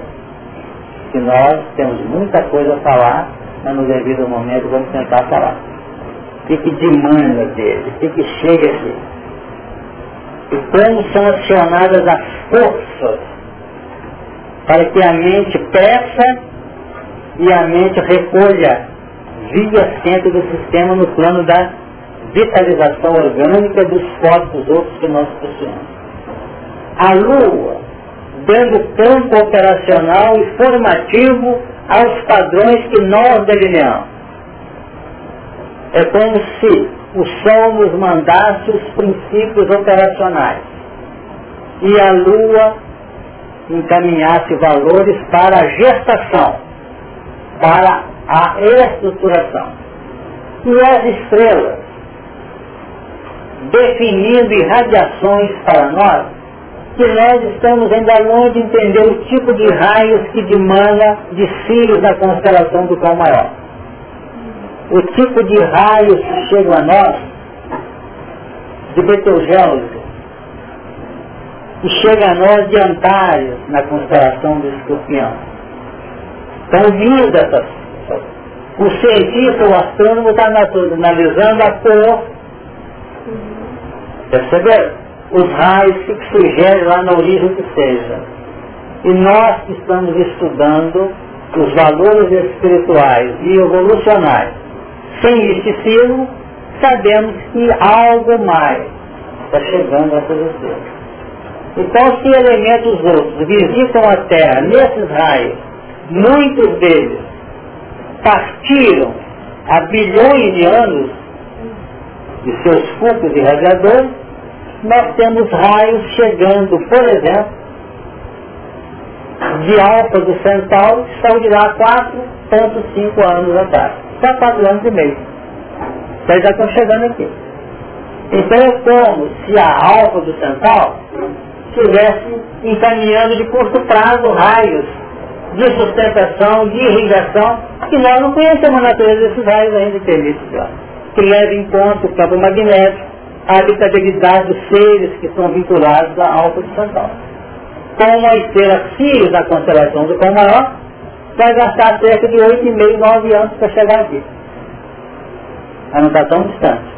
Que nós temos muita coisa a falar, mas no devido momento vamos tentar falar. O que, que demanda dele? O que, que chega aqui? E como são acionadas as forças para que a mente peça e a mente recolha via centro do sistema no plano da vitalização orgânica dos corpos outros que nós possuímos. A Lua dando campo operacional e formativo aos padrões que nós delineamos. É como se o Sol nos mandasse os princípios operacionais e a Lua encaminhasse valores para a gestação, para a estruturação. E as estrelas, definindo irradiações para nós, que nós estamos ainda longe de entender o tipo de raios que demanda de Sirius na constelação do Cão Maior. O tipo de raios que chegam a nós, de Betelgeuse, que chega a nós de Antares na constelação do Escorpião. Estão vindo essas. O cientista, o astrônomo, está analisando a cor. Perceberam? Os raios que sugerem lá na origem que seja. E nós que estamos estudando os valores espirituais e evolucionais, sem misticismo, sabemos que algo mais está chegando a estrelas. Então, se elementos outros visitam a Terra nesses raios, muitos deles partiram há bilhões de anos de seus focos irradiadores nós temos raios chegando, por exemplo, de Alfa do Centauro, que saiu de lá 4,5 anos atrás. Só 4 anos e meio. Então já estão chegando aqui. Então é como se a Alfa do Centauro estivesse encaminhando de curto prazo raios de sustentação, de irrigação, que nós não conhecemos a natureza desses raios ainda que emite, que leva em conta o campo magnético, a habitabilidade dos seres que estão vinculados à alta de São Paulo. com a estrela Sirius na constelação do Cão Maior, vai gastar cerca de 8,5, 9 anos para chegar aqui. Ela não está tão distante.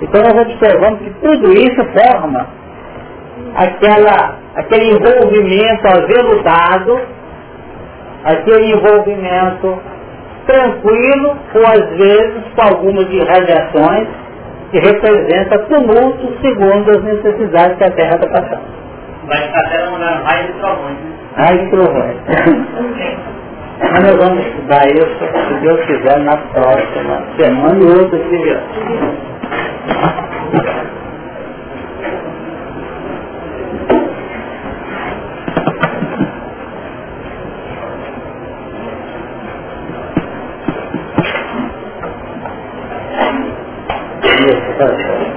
Então nós observamos que tudo isso forma aquela, aquele envolvimento aveludado, aquele envolvimento tranquilo, ou às vezes com algumas irradiações que representa tumulto segundo as necessidades que a Terra está passando. Vai ficar até mandando raios e trovões, né? Raios e trovões. Mas nós vamos estudar isso, se Deus quiser, na próxima semana e outra se first